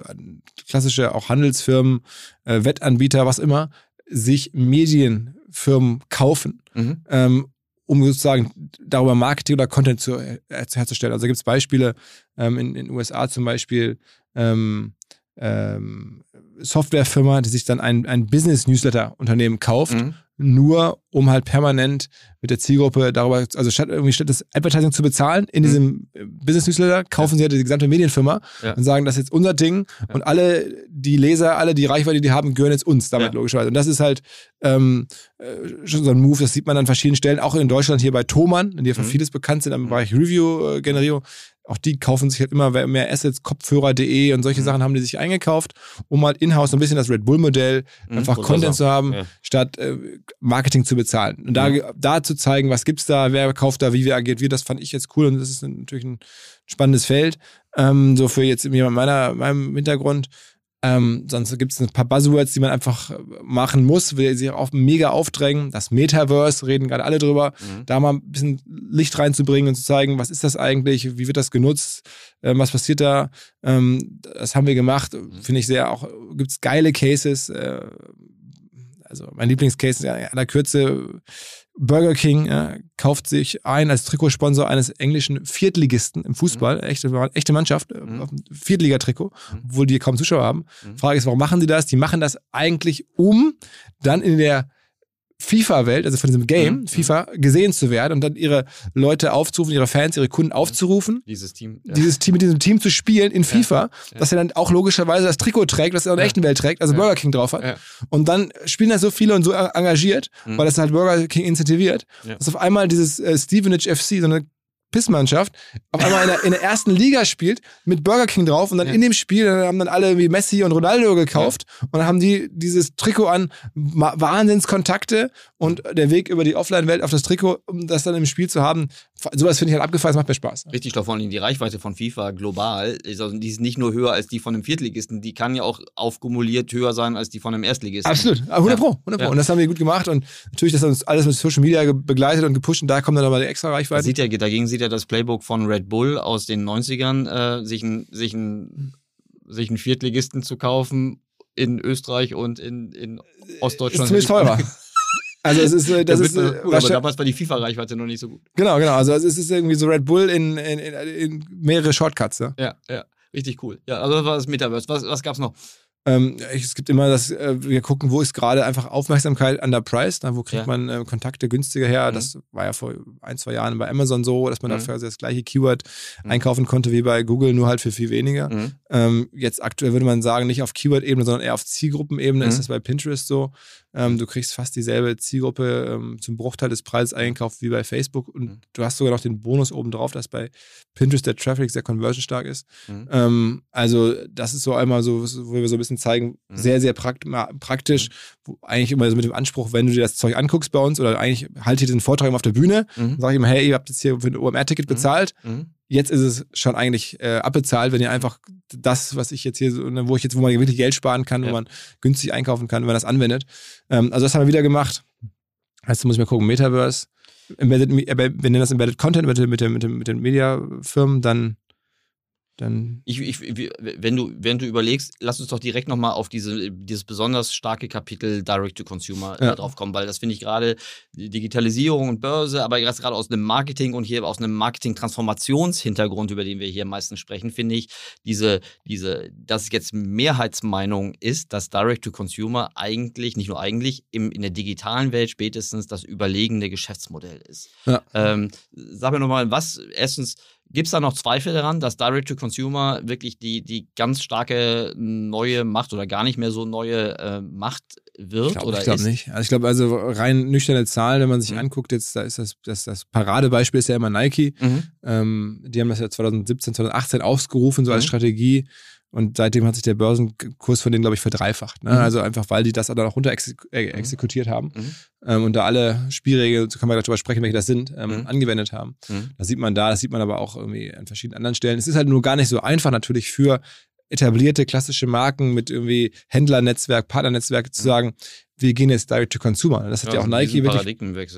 [SPEAKER 2] klassische auch Handelsfirmen, äh, Wettanbieter, was immer, sich Medienfirmen kaufen, mhm. ähm, um sozusagen darüber Marketing oder Content zu, äh, herzustellen. Also gibt es Beispiele ähm, in den USA zum Beispiel, ähm, ähm, Softwarefirma, die sich dann ein, ein Business-Newsletter-Unternehmen kauft, mhm. nur um halt permanent mit der Zielgruppe darüber, also statt irgendwie statt das Advertising zu bezahlen in mhm. diesem Business-Newsletter, kaufen ja. sie halt die gesamte Medienfirma ja. und sagen, das ist jetzt unser Ding ja. und alle die Leser, alle die Reichweite, die haben, gehören jetzt uns damit logischerweise. Und das ist halt ähm, äh, schon so ein Move, das sieht man an verschiedenen Stellen, auch in Deutschland hier bei Thomann, die ja für mhm. vieles bekannt sind im Bereich Review-Generierung auch die kaufen sich halt immer mehr Assets, Kopfhörer.de und solche mhm. Sachen haben die sich eingekauft, um halt in-house so ein bisschen das Red Bull-Modell, mhm, einfach Content zu haben, ja. statt äh, Marketing zu bezahlen. Und da, mhm. da zu zeigen, was gibt's da, wer kauft da, wie wer agiert wie, das fand ich jetzt cool und das ist natürlich ein spannendes Feld. Ähm, so für jetzt jemand meiner, meinem Hintergrund. Ähm, sonst gibt es ein paar Buzzwords, die man einfach machen muss, will sich auch mega aufdrängen. Das Metaverse, reden gerade alle drüber. Mhm. Da mal ein bisschen Licht reinzubringen und zu zeigen, was ist das eigentlich, wie wird das genutzt, ähm, was passiert da. Ähm, das haben wir gemacht, mhm. finde ich sehr auch, gibt es geile Cases. Äh, also mein Lieblingscase in aller Kürze Burger King äh, kauft sich ein als Trikotsponsor eines englischen Viertligisten im Fußball, mhm. echte, echte Mannschaft, äh, mhm. Viertligatrikot, mhm. obwohl die kaum Zuschauer haben. Mhm. Frage ist, warum machen die das? Die machen das eigentlich, um dann in der FIFA-Welt, also von diesem Game,
[SPEAKER 1] Mhm.
[SPEAKER 2] FIFA, gesehen zu werden und dann ihre Leute aufzurufen, ihre Fans, ihre Kunden aufzurufen,
[SPEAKER 1] Dieses Team. Ja.
[SPEAKER 2] dieses Team mit diesem Team zu spielen in FIFA,
[SPEAKER 1] ja.
[SPEAKER 2] dass er dann auch logischerweise das Trikot trägt, was er in der echten Welt trägt, also. Burger King drauf hat. Und dann spielen das so viele und so engagiert,
[SPEAKER 1] Mhm.
[SPEAKER 2] weil das halt Burger King incentiviert, dass auf einmal dieses äh, Stevenage FC, so eine Pissmannschaft, auf einmal in der, in der ersten Liga spielt mit Burger King drauf und dann
[SPEAKER 1] Ja.
[SPEAKER 2] in dem Spiel dann haben dann alle irgendwie Messi und Ronaldo gekauft und dann haben die dieses Trikot an, Wahnsinnskontakte und der Weg über die Offline-Welt auf das Trikot, um das dann im Spiel zu haben, sowas finde ich halt abgefallen, das macht mir Spaß.
[SPEAKER 1] Richtig, doch vor allem die Reichweite von FIFA global, ist also, die ist nicht nur höher als die von einem Viertligisten, die kann ja auch aufkumuliert höher sein als die von einem Erstligisten.
[SPEAKER 2] Absolut, Ah, 100
[SPEAKER 1] Ja.
[SPEAKER 2] Pro, 100 Pro.
[SPEAKER 1] Ja.
[SPEAKER 2] Und das haben wir gut gemacht und natürlich, das hat uns alles mit Social Media begleitet und gepusht und da kommen dann nochmal die extra Reichweite.
[SPEAKER 1] sieht ja, dagegen sieht ja das Playbook von Red Bull aus den 90ern, äh, sich einen sich ein, sich einen Viertligisten zu kaufen in Österreich und in, in
[SPEAKER 2] Ist
[SPEAKER 1] Ostdeutschland.
[SPEAKER 2] ziemlich teurer. Also es ist, äh, das
[SPEAKER 1] Das
[SPEAKER 2] ist äh,
[SPEAKER 1] gut, aber
[SPEAKER 2] wahrscheinlich-
[SPEAKER 1] damals war die FIFA-Reichweite noch nicht so gut.
[SPEAKER 2] genau, genau. Also es ist irgendwie so Red Bull in, in, in, in mehrere Shortcuts. Ja.
[SPEAKER 1] Ja, ja. Richtig cool. Ja, also das war das Metaverse. Was, was gab's noch?
[SPEAKER 2] Ähm, es gibt immer das, äh, wir gucken, wo ist gerade einfach Aufmerksamkeit underpriced, ne? wo kriegt
[SPEAKER 1] Ja.
[SPEAKER 2] man äh, Kontakte günstiger her.
[SPEAKER 1] Mhm.
[SPEAKER 2] Das war ja vor ein, zwei Jahren bei Amazon so, dass man
[SPEAKER 1] Mhm.
[SPEAKER 2] dafür das gleiche Keyword
[SPEAKER 1] Mhm.
[SPEAKER 2] einkaufen konnte wie bei Google, nur halt für viel weniger.
[SPEAKER 1] Mhm.
[SPEAKER 2] Ähm, jetzt aktuell würde man sagen, nicht auf Keyword-Ebene, sondern eher auf Zielgruppenebene
[SPEAKER 1] Mhm.
[SPEAKER 2] ist das bei Pinterest so. Ähm, du kriegst fast dieselbe Zielgruppe ähm, zum Bruchteil des Preises eingekauft wie bei Facebook und
[SPEAKER 1] Mhm.
[SPEAKER 2] du hast sogar noch den Bonus obendrauf, dass bei Pinterest der Traffic sehr conversion stark ist.
[SPEAKER 1] Mhm.
[SPEAKER 2] Ähm, also das ist so einmal so, wo wir so ein bisschen zeigen,
[SPEAKER 1] Mhm.
[SPEAKER 2] sehr, sehr prakt praktisch, wo eigentlich immer so mit dem Anspruch, wenn du dir das Zeug anguckst bei uns oder eigentlich halte ich den Vortrag immer auf der Bühne,
[SPEAKER 1] Mhm.
[SPEAKER 2] sage ich immer, hey, ihr habt jetzt hier für ein OMR-Ticket
[SPEAKER 1] Mhm.
[SPEAKER 2] bezahlt,
[SPEAKER 1] Mhm.
[SPEAKER 2] jetzt ist es schon eigentlich äh, abbezahlt, wenn ihr einfach das, was ich jetzt hier, ne, wo ich jetzt, wo man wirklich Geld sparen kann,
[SPEAKER 1] Ja.
[SPEAKER 2] wo man günstig einkaufen kann, wenn man das anwendet. Ähm, also das haben wir wieder gemacht. Heißt, du musst mal gucken, Metaverse, Embedded, wir nennen das Embedded Content mit, mit, mit, mit den Mediafirmen, dann, dann
[SPEAKER 1] Ich, ich, wenn, du, wenn du überlegst, lass uns doch direkt nochmal auf diese, dieses besonders starke Kapitel Direct-to-Consumer
[SPEAKER 2] Ja.
[SPEAKER 1] äh, drauf kommen, weil das finde ich gerade Digitalisierung und Börse, aber gerade aus einem Marketing und hier aus einem Marketing-Transformationshintergrund, über den wir hier meistens sprechen, finde ich, diese, diese, dass es jetzt Mehrheitsmeinung ist, dass Direct-to-Consumer eigentlich, nicht nur eigentlich, im, in der digitalen Welt spätestens das überlegene Geschäftsmodell ist.
[SPEAKER 2] Ja.
[SPEAKER 1] Ähm, sag mir nochmal, was erstens Gibt es da noch Zweifel daran, dass Direct-to-Consumer wirklich die, die ganz starke neue Macht oder gar nicht mehr so neue äh, Macht wird?
[SPEAKER 2] Ich glaube glaub nicht. Also ich glaube, also rein nüchterne Zahlen, wenn man sich
[SPEAKER 1] Mhm.
[SPEAKER 2] anguckt, jetzt da ist das, das, das Paradebeispiel ist ja immer Nike.
[SPEAKER 1] Mhm.
[SPEAKER 2] Ähm, die haben das ja 2017, 2018 aufgerufen, so als
[SPEAKER 1] Mhm.
[SPEAKER 2] Strategie. Und seitdem hat sich der Börsenkurs von denen, glaube ich, verdreifacht. Ne?
[SPEAKER 1] Mhm.
[SPEAKER 2] Also einfach, weil die das dann auch runter exek äh, exekutiert haben
[SPEAKER 1] Mhm.
[SPEAKER 2] ähm, und da alle Spielregeln, so kann man gleich drüber sprechen, welche das sind, ähm,
[SPEAKER 1] Mhm.
[SPEAKER 2] angewendet haben.
[SPEAKER 1] Mhm.
[SPEAKER 2] Das sieht man da, das sieht man aber auch irgendwie an verschiedenen anderen Stellen. Es ist halt nur gar nicht so einfach natürlich für etablierte klassische Marken mit irgendwie Händlernetzwerk, Partnernetzwerk zu
[SPEAKER 1] Mhm.
[SPEAKER 2] sagen, wir gehen jetzt direct to consumer. Das hat ja, auch
[SPEAKER 1] so
[SPEAKER 2] Nike wirklich.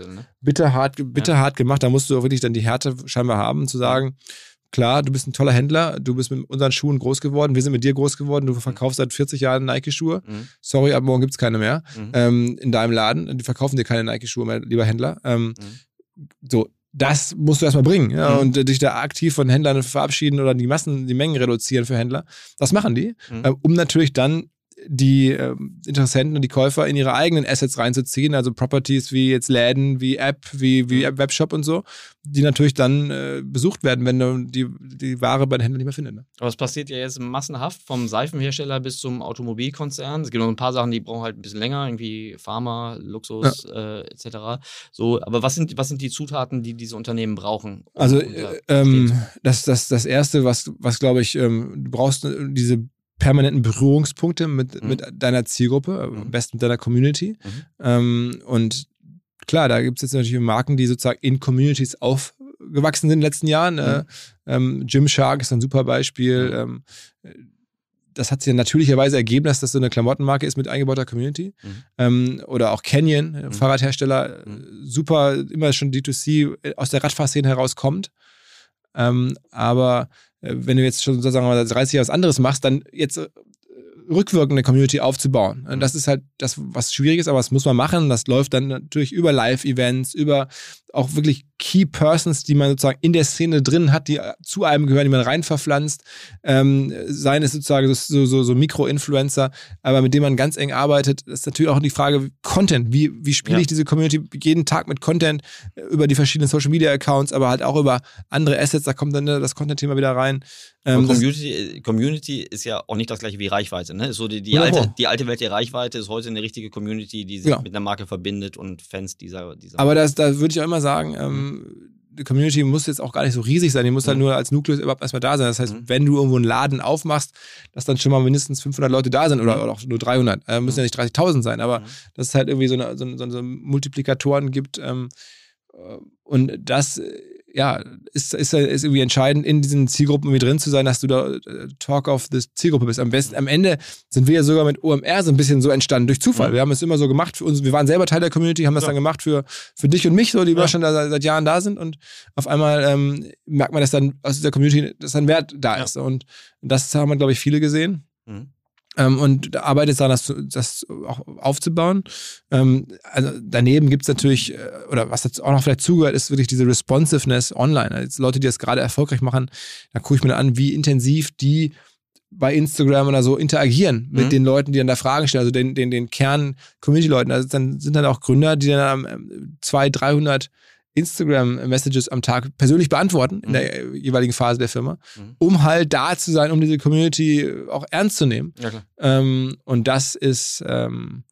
[SPEAKER 1] Ne?
[SPEAKER 2] bitter hart, bitter hart gemacht. Da musst du auch wirklich dann die Härte scheinbar haben, zu sagen, klar, du bist ein toller Händler, du bist mit unseren Schuhen groß geworden, wir sind mit dir groß geworden, du verkaufst seit 40 Jahren Nike-Schuhe.
[SPEAKER 1] Mhm.
[SPEAKER 2] Sorry, ab morgen gibt's keine mehr
[SPEAKER 1] Mhm.
[SPEAKER 2] ähm, in deinem Laden. Die verkaufen dir keine Nike-Schuhe mehr, lieber Händler. Ähm, So, das musst du erstmal bringen. Ja?
[SPEAKER 1] Mhm.
[SPEAKER 2] Und äh, dich da aktiv von Händlern verabschieden oder die Massen, die Mengen reduzieren für Händler. Das machen die,
[SPEAKER 1] Mhm.
[SPEAKER 2] ähm, um natürlich dann die ähm, Interessenten und die Käufer in ihre eigenen Assets reinzuziehen, also Properties wie jetzt Läden, wie App, wie, wie
[SPEAKER 1] Mhm.
[SPEAKER 2] Webshop und so, die natürlich dann äh, besucht werden, wenn du die, die Ware bei den Händlern nicht mehr findest. Ne?
[SPEAKER 1] Aber es passiert ja jetzt massenhaft vom Seifenhersteller bis zum Automobilkonzern. Es gibt noch ein paar Sachen, die brauchen halt ein bisschen länger, irgendwie Pharma, Luxus äh, etc. So, aber was sind, was sind die Zutaten, die diese Unternehmen brauchen? um
[SPEAKER 2] Also äh, ähm, das, das, das Erste, was, was glaube ich, ähm, du brauchst äh, diese permanenten Berührungspunkte mit,
[SPEAKER 1] Mhm.
[SPEAKER 2] mit deiner Zielgruppe, äh, am
[SPEAKER 1] Mhm.
[SPEAKER 2] besten mit deiner Community.
[SPEAKER 1] Mhm.
[SPEAKER 2] Ähm, und klar, da gibt es jetzt natürlich Marken, die sozusagen in Communities aufgewachsen sind in den letzten Jahren. Äh, ähm, Gymshark ist ein super Beispiel.
[SPEAKER 1] Mhm.
[SPEAKER 2] Ähm, das hat sich ja natürlicherweise ergeben, dass das so eine Klamottenmarke ist mit eingebauter Community.
[SPEAKER 1] Mhm.
[SPEAKER 2] Ähm, oder auch Canyon, äh, Fahrradhersteller, äh,
[SPEAKER 1] Mhm.
[SPEAKER 2] super, immer schon D2C äh, aus der Radfahrszene herauskommt. Ähm, aber wenn du jetzt schon sozusagen mal seit 30 Jahre was anderes machst, dann jetzt äh, rückwirkende Community aufzubauen.
[SPEAKER 1] Mhm.
[SPEAKER 2] Das ist halt das, was schwierig ist, aber das muss man machen. Das läuft dann natürlich über Live-Events, über auch wirklich Key Persons, die man sozusagen in der Szene drin hat, die zu einem gehören, die man rein verpflanzt. Ähm, seien es sozusagen so, so, so Mikro-Influencer, aber mit denen man ganz eng arbeitet. Das ist natürlich auch die Frage Content. Wie, wie spiele ja. ich diese Community jeden Tag mit Content äh, über die verschiedenen Social Media Accounts, aber halt auch über andere Assets. Da kommt dann ne, das Content-Thema wieder rein.
[SPEAKER 1] Ähm, Community, Community ist ja auch nicht das gleiche wie Reichweite. Ne? So die, die, alte, die alte Welt der Reichweite ist heute eine richtige Community, die sich ja. mit einer Marke verbindet und Fans dieser. dieser
[SPEAKER 2] Aber das, da würde ich auch immer sagen, ähm, die Community muss jetzt auch gar nicht so riesig sein, die muss halt mhm. nur als Nukleus überhaupt erstmal da sein. Das heißt, mhm. wenn du irgendwo einen Laden aufmachst, dass dann schon mal mindestens 500 Leute da sind oder, mhm. oder auch nur 300. Äh, müssen ja nicht 30.000 sein, aber mhm. dass es halt irgendwie so, eine, so, so, so Multiplikatoren gibt. Ähm, äh, und das ja, ist, ist, ist irgendwie entscheidend, in diesen Zielgruppen irgendwie drin zu sein, dass du da äh, Talk of the Zielgruppe bist. Am besten, am Ende sind wir ja sogar mit OMR so ein bisschen so entstanden, durch Zufall. Mhm. Wir haben es immer so gemacht für uns, wir waren selber Teil der Community, haben das ja. dann gemacht für, für dich und mich, so, die ja. wir schon da, seit Jahren da sind und auf einmal ähm, merkt man, dass dann aus dieser Community, dass ein Wert da ist. Und das haben, glaube ich, viele gesehen. Mhm. Ähm, und arbeitet daran, das, das auch aufzubauen. Ähm, also daneben gibt es natürlich, äh, oder was jetzt auch noch vielleicht zugehört, ist wirklich diese Responsiveness online. Also Leute, die das gerade erfolgreich machen, da gucke ich mir an, wie intensiv die bei Instagram oder so interagieren mit mhm. den Leuten, die dann da Fragen stellen, also den, den, den Kern-Community-Leuten. Also dann sind dann auch Gründer, die dann ähm, 200, 300 Instagram-Messages am Tag persönlich beantworten in der mhm. jeweiligen Phase der Firma, mhm. um halt da zu sein, um diese Community auch ernst zu nehmen. Ja, ähm, und das ist ähm,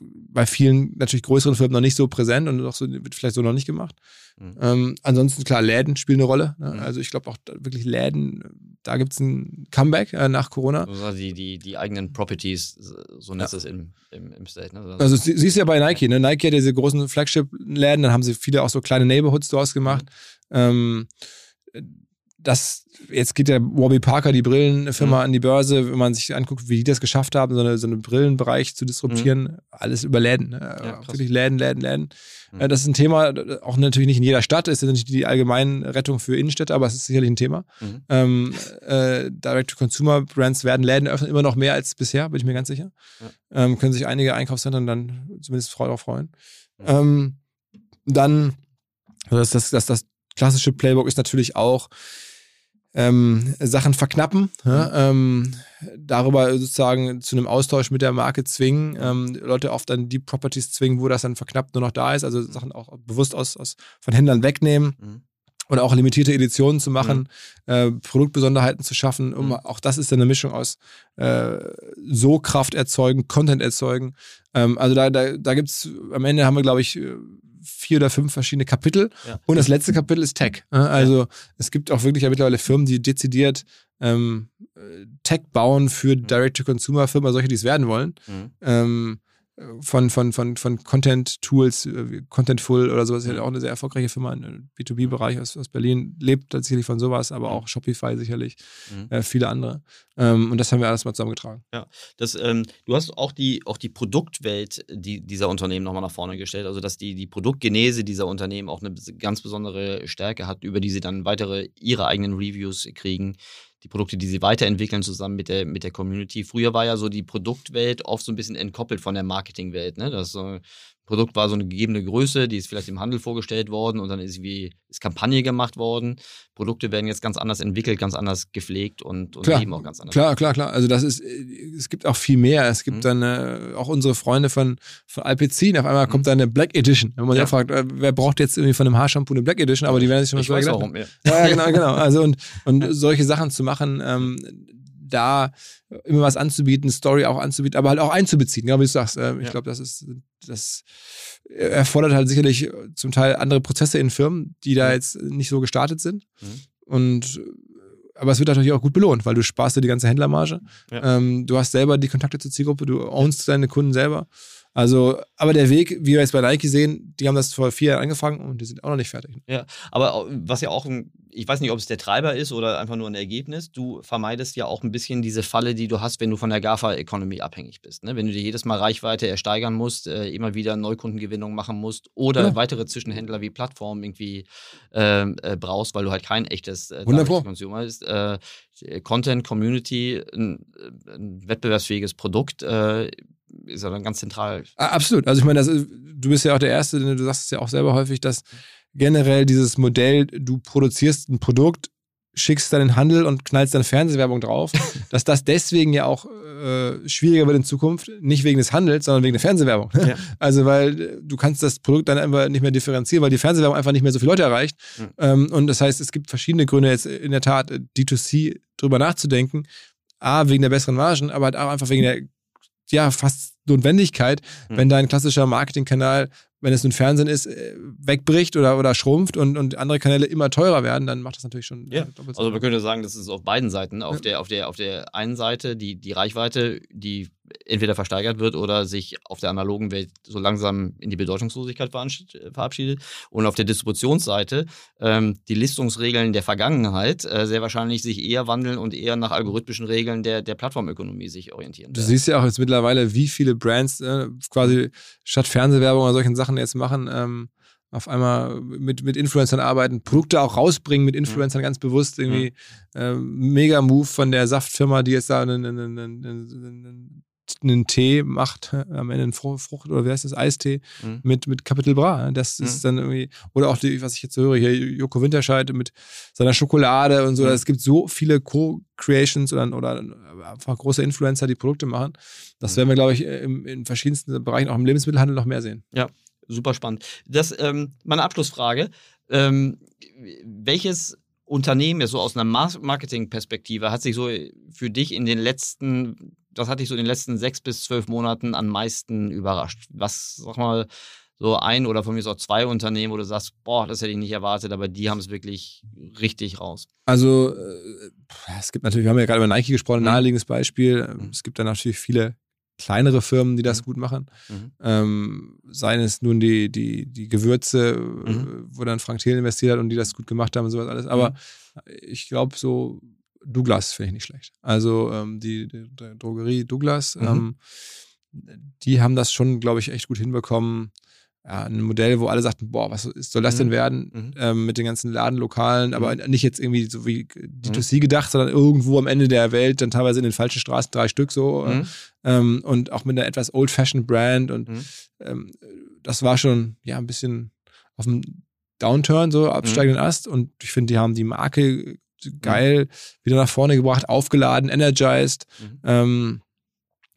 [SPEAKER 2] bei vielen natürlich größeren Firmen noch nicht so präsent und auch so, wird vielleicht so noch nicht gemacht. Mhm. Ähm, ansonsten, klar, Läden spielen eine Rolle. Ne? Mhm. Also ich glaube auch wirklich Läden, da gibt es ein Comeback äh, nach Corona.
[SPEAKER 1] Also die, die, die eigenen Properties, so nennt ja. es im, im, im State. Ne?
[SPEAKER 2] Also, also siehst du ja bei Nike, ne? Nike hat ja diese großen Flagship-Läden, dann haben sie viele auch so kleine Neighborhood-Stores gemacht. Mhm. Ähm, das, jetzt geht der Warby Parker, die Brillenfirma, mhm. an die Börse, wenn man sich anguckt, wie die das geschafft haben, so, eine, so einen Brillenbereich zu disruptieren, mhm. alles über Läden. Ne? Ja, Wirklich Läden, Läden, Läden. Mhm. Das ist ein Thema, auch natürlich nicht in jeder Stadt, ist ja nicht die allgemeine Rettung für Innenstädte, aber es ist sicherlich ein Thema. Mhm. Ähm, äh, Direct-to-Consumer-Brands werden Läden öffnen, immer noch mehr als bisher, bin ich mir ganz sicher. Ja. Ähm, können sich einige Einkaufszentren dann zumindest darauf freuen. Mhm. Ähm, dann, das, das, das, das klassische Playbook ist natürlich auch, ähm, Sachen verknappen, ja, mhm. ähm, darüber sozusagen zu einem Austausch mit der Marke zwingen, ähm, Leute oft dann die Properties zwingen, wo das dann verknappt nur noch da ist, also Sachen auch bewusst aus, aus von Händlern wegnehmen. Mhm. Oder auch limitierte Editionen zu machen, mhm. äh, Produktbesonderheiten zu schaffen. Um, mhm. Auch das ist dann eine Mischung aus äh, so Kraft erzeugen, Content erzeugen. Ähm, also da, da, da gibt es, am Ende haben wir, glaube ich, vier oder fünf verschiedene Kapitel. Ja. Und das letzte Kapitel ist Tech. Also ja. es gibt auch wirklich ja mittlerweile Firmen, die dezidiert ähm, Tech bauen für mhm. Direct-to-Consumer-Firmen, solche, die es werden wollen. Mhm. Ähm, von, von, von, von Content-Tools, äh, Contentful oder sowas, ist ja mhm. auch eine sehr erfolgreiche Firma im B2B-Bereich aus, aus Berlin, lebt tatsächlich von sowas, aber mhm. auch Shopify sicherlich, mhm. äh, viele andere. Ähm, und das haben wir alles mal zusammengetragen.
[SPEAKER 1] Ja, das, ähm, du hast auch die, auch die Produktwelt die, dieser Unternehmen nochmal nach vorne gestellt, also dass die, die Produktgenese dieser Unternehmen auch eine ganz besondere Stärke hat, über die sie dann weitere ihre eigenen Reviews kriegen die Produkte, die sie weiterentwickeln zusammen mit der, mit der Community. Früher war ja so die Produktwelt oft so ein bisschen entkoppelt von der Marketingwelt. Ne? Das so, Produkt war so eine gegebene Größe, die ist vielleicht im Handel vorgestellt worden und dann ist wie ist Kampagne gemacht worden. Produkte werden jetzt ganz anders entwickelt, ganz anders gepflegt und, und
[SPEAKER 2] klar,
[SPEAKER 1] leben auch ganz anders.
[SPEAKER 2] Klar, klar, klar. Also das ist, es gibt auch viel mehr. Es gibt mhm. dann äh, auch unsere Freunde von, von Alpecin. Auf einmal mhm. kommt dann eine Black Edition. Wenn man ja. sich fragt, äh, wer braucht jetzt irgendwie von einem Haarshampoo eine Black Edition, aber die werden sich schon
[SPEAKER 1] mal so warum, ja.
[SPEAKER 2] ja, genau, genau. Also und, und solche Sachen zu machen, ähm, da immer was anzubieten, Story auch anzubieten, aber halt auch einzubeziehen, genau wie du sagst. Äh, ich ja. glaube, das ist, das erfordert halt sicherlich zum Teil andere Prozesse in Firmen, die da jetzt nicht so gestartet sind. Mhm. Und aber es wird natürlich auch gut belohnt, weil du sparst dir die ganze Händlermarge. Ja. Ähm, du hast selber die Kontakte zur Zielgruppe, du ownst deine Kunden selber. Also, aber der Weg, wie wir jetzt bei Nike sehen, die haben das vor vier Jahren angefangen und die sind auch noch nicht fertig.
[SPEAKER 1] Ja, aber was ja auch, ich weiß nicht, ob es der Treiber ist oder einfach nur ein Ergebnis, du vermeidest ja auch ein bisschen diese Falle, die du hast, wenn du von der GAFA-Economy abhängig bist. Ne? Wenn du dir jedes Mal Reichweite ersteigern musst, äh, immer wieder Neukundengewinnung machen musst oder ja. weitere Zwischenhändler wie Plattformen irgendwie äh, äh, brauchst, weil du halt kein echtes äh, Consumer bist. Äh, Content, Community, ein, ein wettbewerbsfähiges Produkt äh, ist ja dann ganz zentral.
[SPEAKER 2] Absolut. Also ich meine, das, du bist ja auch der Erste, du sagst es ja auch selber häufig, dass generell dieses Modell, du produzierst ein Produkt, schickst dann in den Handel und knallst dann Fernsehwerbung drauf, dass das deswegen ja auch äh, schwieriger wird in Zukunft, nicht wegen des Handels, sondern wegen der Fernsehwerbung. Ja. Also weil äh, du kannst das Produkt dann einfach nicht mehr differenzieren, weil die Fernsehwerbung einfach nicht mehr so viele Leute erreicht. Mhm. Ähm, und das heißt, es gibt verschiedene Gründe jetzt in der Tat D2C drüber nachzudenken. A, wegen der besseren Margen, aber halt auch einfach wegen der ja, fast Notwendigkeit, mhm. wenn dein klassischer Marketingkanal wenn es ein Fernsehen ist, äh, wegbricht oder, oder schrumpft und, und andere Kanäle immer teurer werden, dann macht das natürlich schon
[SPEAKER 1] ja. doppelt so. Also wir können sagen, das ist auf beiden Seiten. Auf, ja. der, auf, der, auf der einen Seite die, die Reichweite, die entweder versteigert wird oder sich auf der analogen Welt so langsam in die Bedeutungslosigkeit verabschiedet. Und auf der Distributionsseite ähm, die Listungsregeln der Vergangenheit äh, sehr wahrscheinlich sich eher wandeln und eher nach algorithmischen Regeln der, der Plattformökonomie sich orientieren.
[SPEAKER 2] Du siehst ja auch jetzt mittlerweile, wie viele Brands äh, quasi statt Fernsehwerbung oder solchen Sachen jetzt machen. Ähm, auf einmal mit, mit Influencern arbeiten, Produkte auch rausbringen mit Influencern mhm. ganz bewusst. Irgendwie mhm. äh, mega Move von der Saftfirma, die jetzt da einen, einen, einen, einen einen Tee macht, äh, am Ende eine Frucht oder wie heißt das, Eistee mhm. mit, mit Capital Bra. Das mhm. ist dann irgendwie, oder auch die, was ich jetzt höre, hier Joko Winterscheid mit seiner Schokolade und so. Mhm. Es gibt so viele Co-Creations oder, oder einfach große Influencer, die Produkte machen. Das mhm. werden wir, glaube ich, in, in verschiedensten Bereichen, auch im Lebensmittelhandel, noch mehr sehen.
[SPEAKER 1] Ja, super spannend. Das, ähm, meine Abschlussfrage. Ähm, welches Unternehmen, so aus einer Marketing-Perspektive, hat sich so für dich in den letzten das hat dich so in den letzten sechs bis zwölf Monaten am meisten überrascht? Was, sag mal, so ein oder von mir so zwei Unternehmen, wo du sagst, boah, das hätte ich nicht erwartet, aber die haben es wirklich richtig raus?
[SPEAKER 2] Also, äh, es gibt natürlich, wir haben ja gerade über Nike gesprochen, ein mhm. naheliegendes Beispiel. Mhm. Es gibt da natürlich viele kleinere Firmen, die das mhm. gut machen. Mhm. Ähm, seien es nun die, die, die Gewürze, mhm. wo dann Frank Thiel investiert hat und die das gut gemacht haben und sowas alles. Aber mhm. ich glaube, so Douglas finde ich nicht schlecht. Also ähm, die, die, die, Drogerie Douglas, mhm. ähm, die haben das schon, glaube ich, echt gut hinbekommen. Ja, ein Modell, wo alle sagten, boah, was soll das mhm. denn werden mhm. ähm, mit den ganzen Ladenlokalen, aber mhm. nicht jetzt irgendwie so wie D2C mhm. gedacht, sondern irgendwo am Ende der Welt, dann teilweise in den falschen Straßen drei Stück so äh, mhm. ähm, und auch mit einer etwas old-fashioned Brand und ähm, das war schon ja ein bisschen auf dem Downturn, so absteigenden Ast und ich finde, die haben die Marke geil mhm. wieder nach vorne gebracht, aufgeladen, energized. Mhm. Ähm,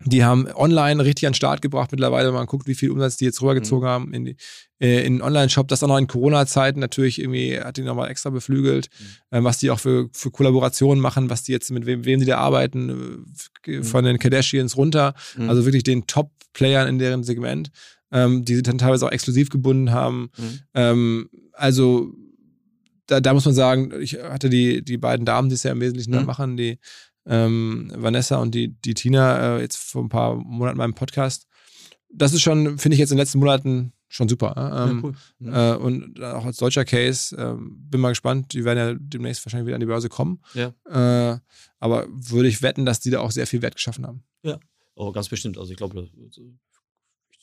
[SPEAKER 2] die haben online richtig an den Start gebracht mittlerweile. wenn Man guckt, wie viel Umsatz die jetzt rübergezogen mhm. haben in, die, äh, in den Online-Shop. Das auch noch in Corona-Zeiten natürlich irgendwie hat die nochmal extra beflügelt, mhm. äh, was die auch für, für Kollaborationen machen, was die jetzt mit wem, wem die da arbeiten, äh, mhm. von den Kardashians runter. Mhm. Also wirklich den Top-Playern in deren Segment, ähm, die sie dann teilweise auch exklusiv gebunden haben. Mhm. Ähm, also da, da muss man sagen, ich hatte die, die beiden Damen, die es ja im Wesentlichen mhm. machen, die ähm, Vanessa und die, die Tina, äh, jetzt vor ein paar Monaten in meinem Podcast. Das ist schon, finde ich jetzt in den letzten Monaten schon super. Äh? Ähm, ja, cool. mhm. äh, und auch als deutscher Case, äh, bin mal gespannt, die werden ja demnächst wahrscheinlich wieder an die Börse kommen. Ja. Äh, aber würde ich wetten, dass die da auch sehr viel Wert geschaffen haben.
[SPEAKER 1] Ja, oh, ganz bestimmt. Also ich glaube,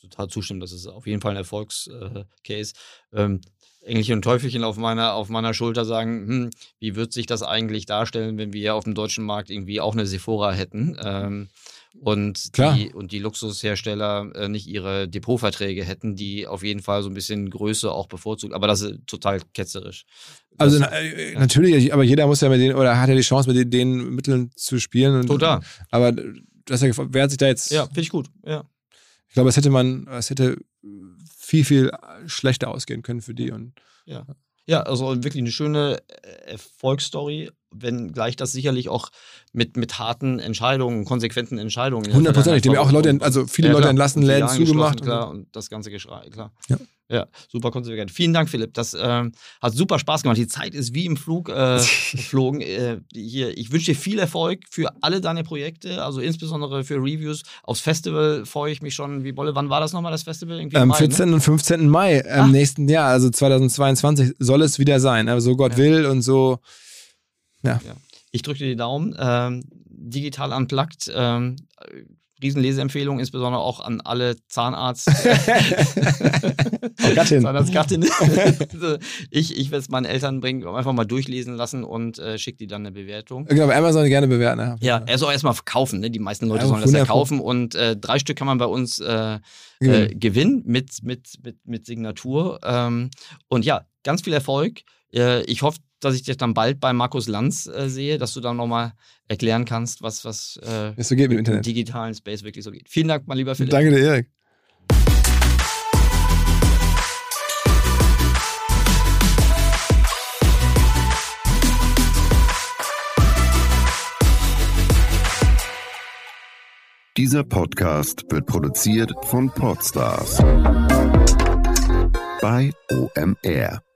[SPEAKER 1] total zustimmen. Das ist auf jeden Fall ein Erfolgscase. Ähm, Engelchen und Teufelchen auf meiner, auf meiner Schulter sagen, hm, wie wird sich das eigentlich darstellen, wenn wir auf dem deutschen Markt irgendwie auch eine Sephora hätten ähm, und, Die, und die Luxushersteller äh, nicht ihre Depotverträge hätten, die auf jeden Fall so ein bisschen Größe auch bevorzugt. Aber das ist total ketzerisch.
[SPEAKER 2] Das, also na, äh, ja. natürlich, aber jeder muss ja mit denen, oder hat ja die Chance, mit den, den Mitteln zu spielen. Und,
[SPEAKER 1] total.
[SPEAKER 2] Aber ja wer hat sich da jetzt...
[SPEAKER 1] Ja, finde ich gut, ja.
[SPEAKER 2] Ich glaube, es hätte man, es hätte viel, viel schlechter ausgehen können für die. Und,
[SPEAKER 1] ja. ja, also wirklich eine schöne äh, Erfolgsstory, wenn gleich das sicherlich auch mit, mit harten Entscheidungen, konsequenten Entscheidungen.
[SPEAKER 2] Hundertprozentig, die mir auch Leute, also viele ja, Leute entlassen, Läden zugemacht.
[SPEAKER 1] Klar, und das ganze Geschrei, klar. Ja. Ja, super konsequent. Vielen Dank, Philipp. Das ähm, hat super Spaß gemacht. Die Zeit ist wie im Flug äh, geflogen. Äh, hier, ich wünsche dir viel Erfolg für alle deine Projekte, also insbesondere für Reviews. Aufs Festival freue ich mich schon wie Bolle. Wann war das nochmal, das Festival?
[SPEAKER 2] Irgendwie ähm, Mai, 14. Ne? und 15. Mai im nächsten Jahr, also 2022 soll es wieder sein. Also so Gott ja. will und so. Ja. ja.
[SPEAKER 1] Ich drücke dir die Daumen. Ähm, digital unplugged. Ähm, Riesenleseempfehlung, insbesondere auch an alle Zahnarzt.
[SPEAKER 2] Gattin.
[SPEAKER 1] Zahnarztgattin. ich ich werde es meinen Eltern bringen, einfach mal durchlesen lassen und äh, schicke die dann eine Bewertung.
[SPEAKER 2] Genau, bei Amazon gerne bewerten.
[SPEAKER 1] Ja, ja er soll erstmal verkaufen. Ne? Die meisten Leute ja, sollen das ja kaufen und äh, drei Stück kann man bei uns äh, äh, gewinnen mit, mit, mit, mit Signatur. Ähm, und ja, ganz viel Erfolg. Äh, ich hoffe, dass ich dich dann bald bei Markus Lanz äh, sehe, dass du dann nochmal erklären kannst, was, was
[SPEAKER 2] äh, so geht mit dem Internet.
[SPEAKER 1] digitalen Space wirklich so geht. Vielen Dank, mein lieber Philipp.
[SPEAKER 2] Danke dir, Erik.
[SPEAKER 3] Dieser Podcast wird produziert von Podstars bei OMR.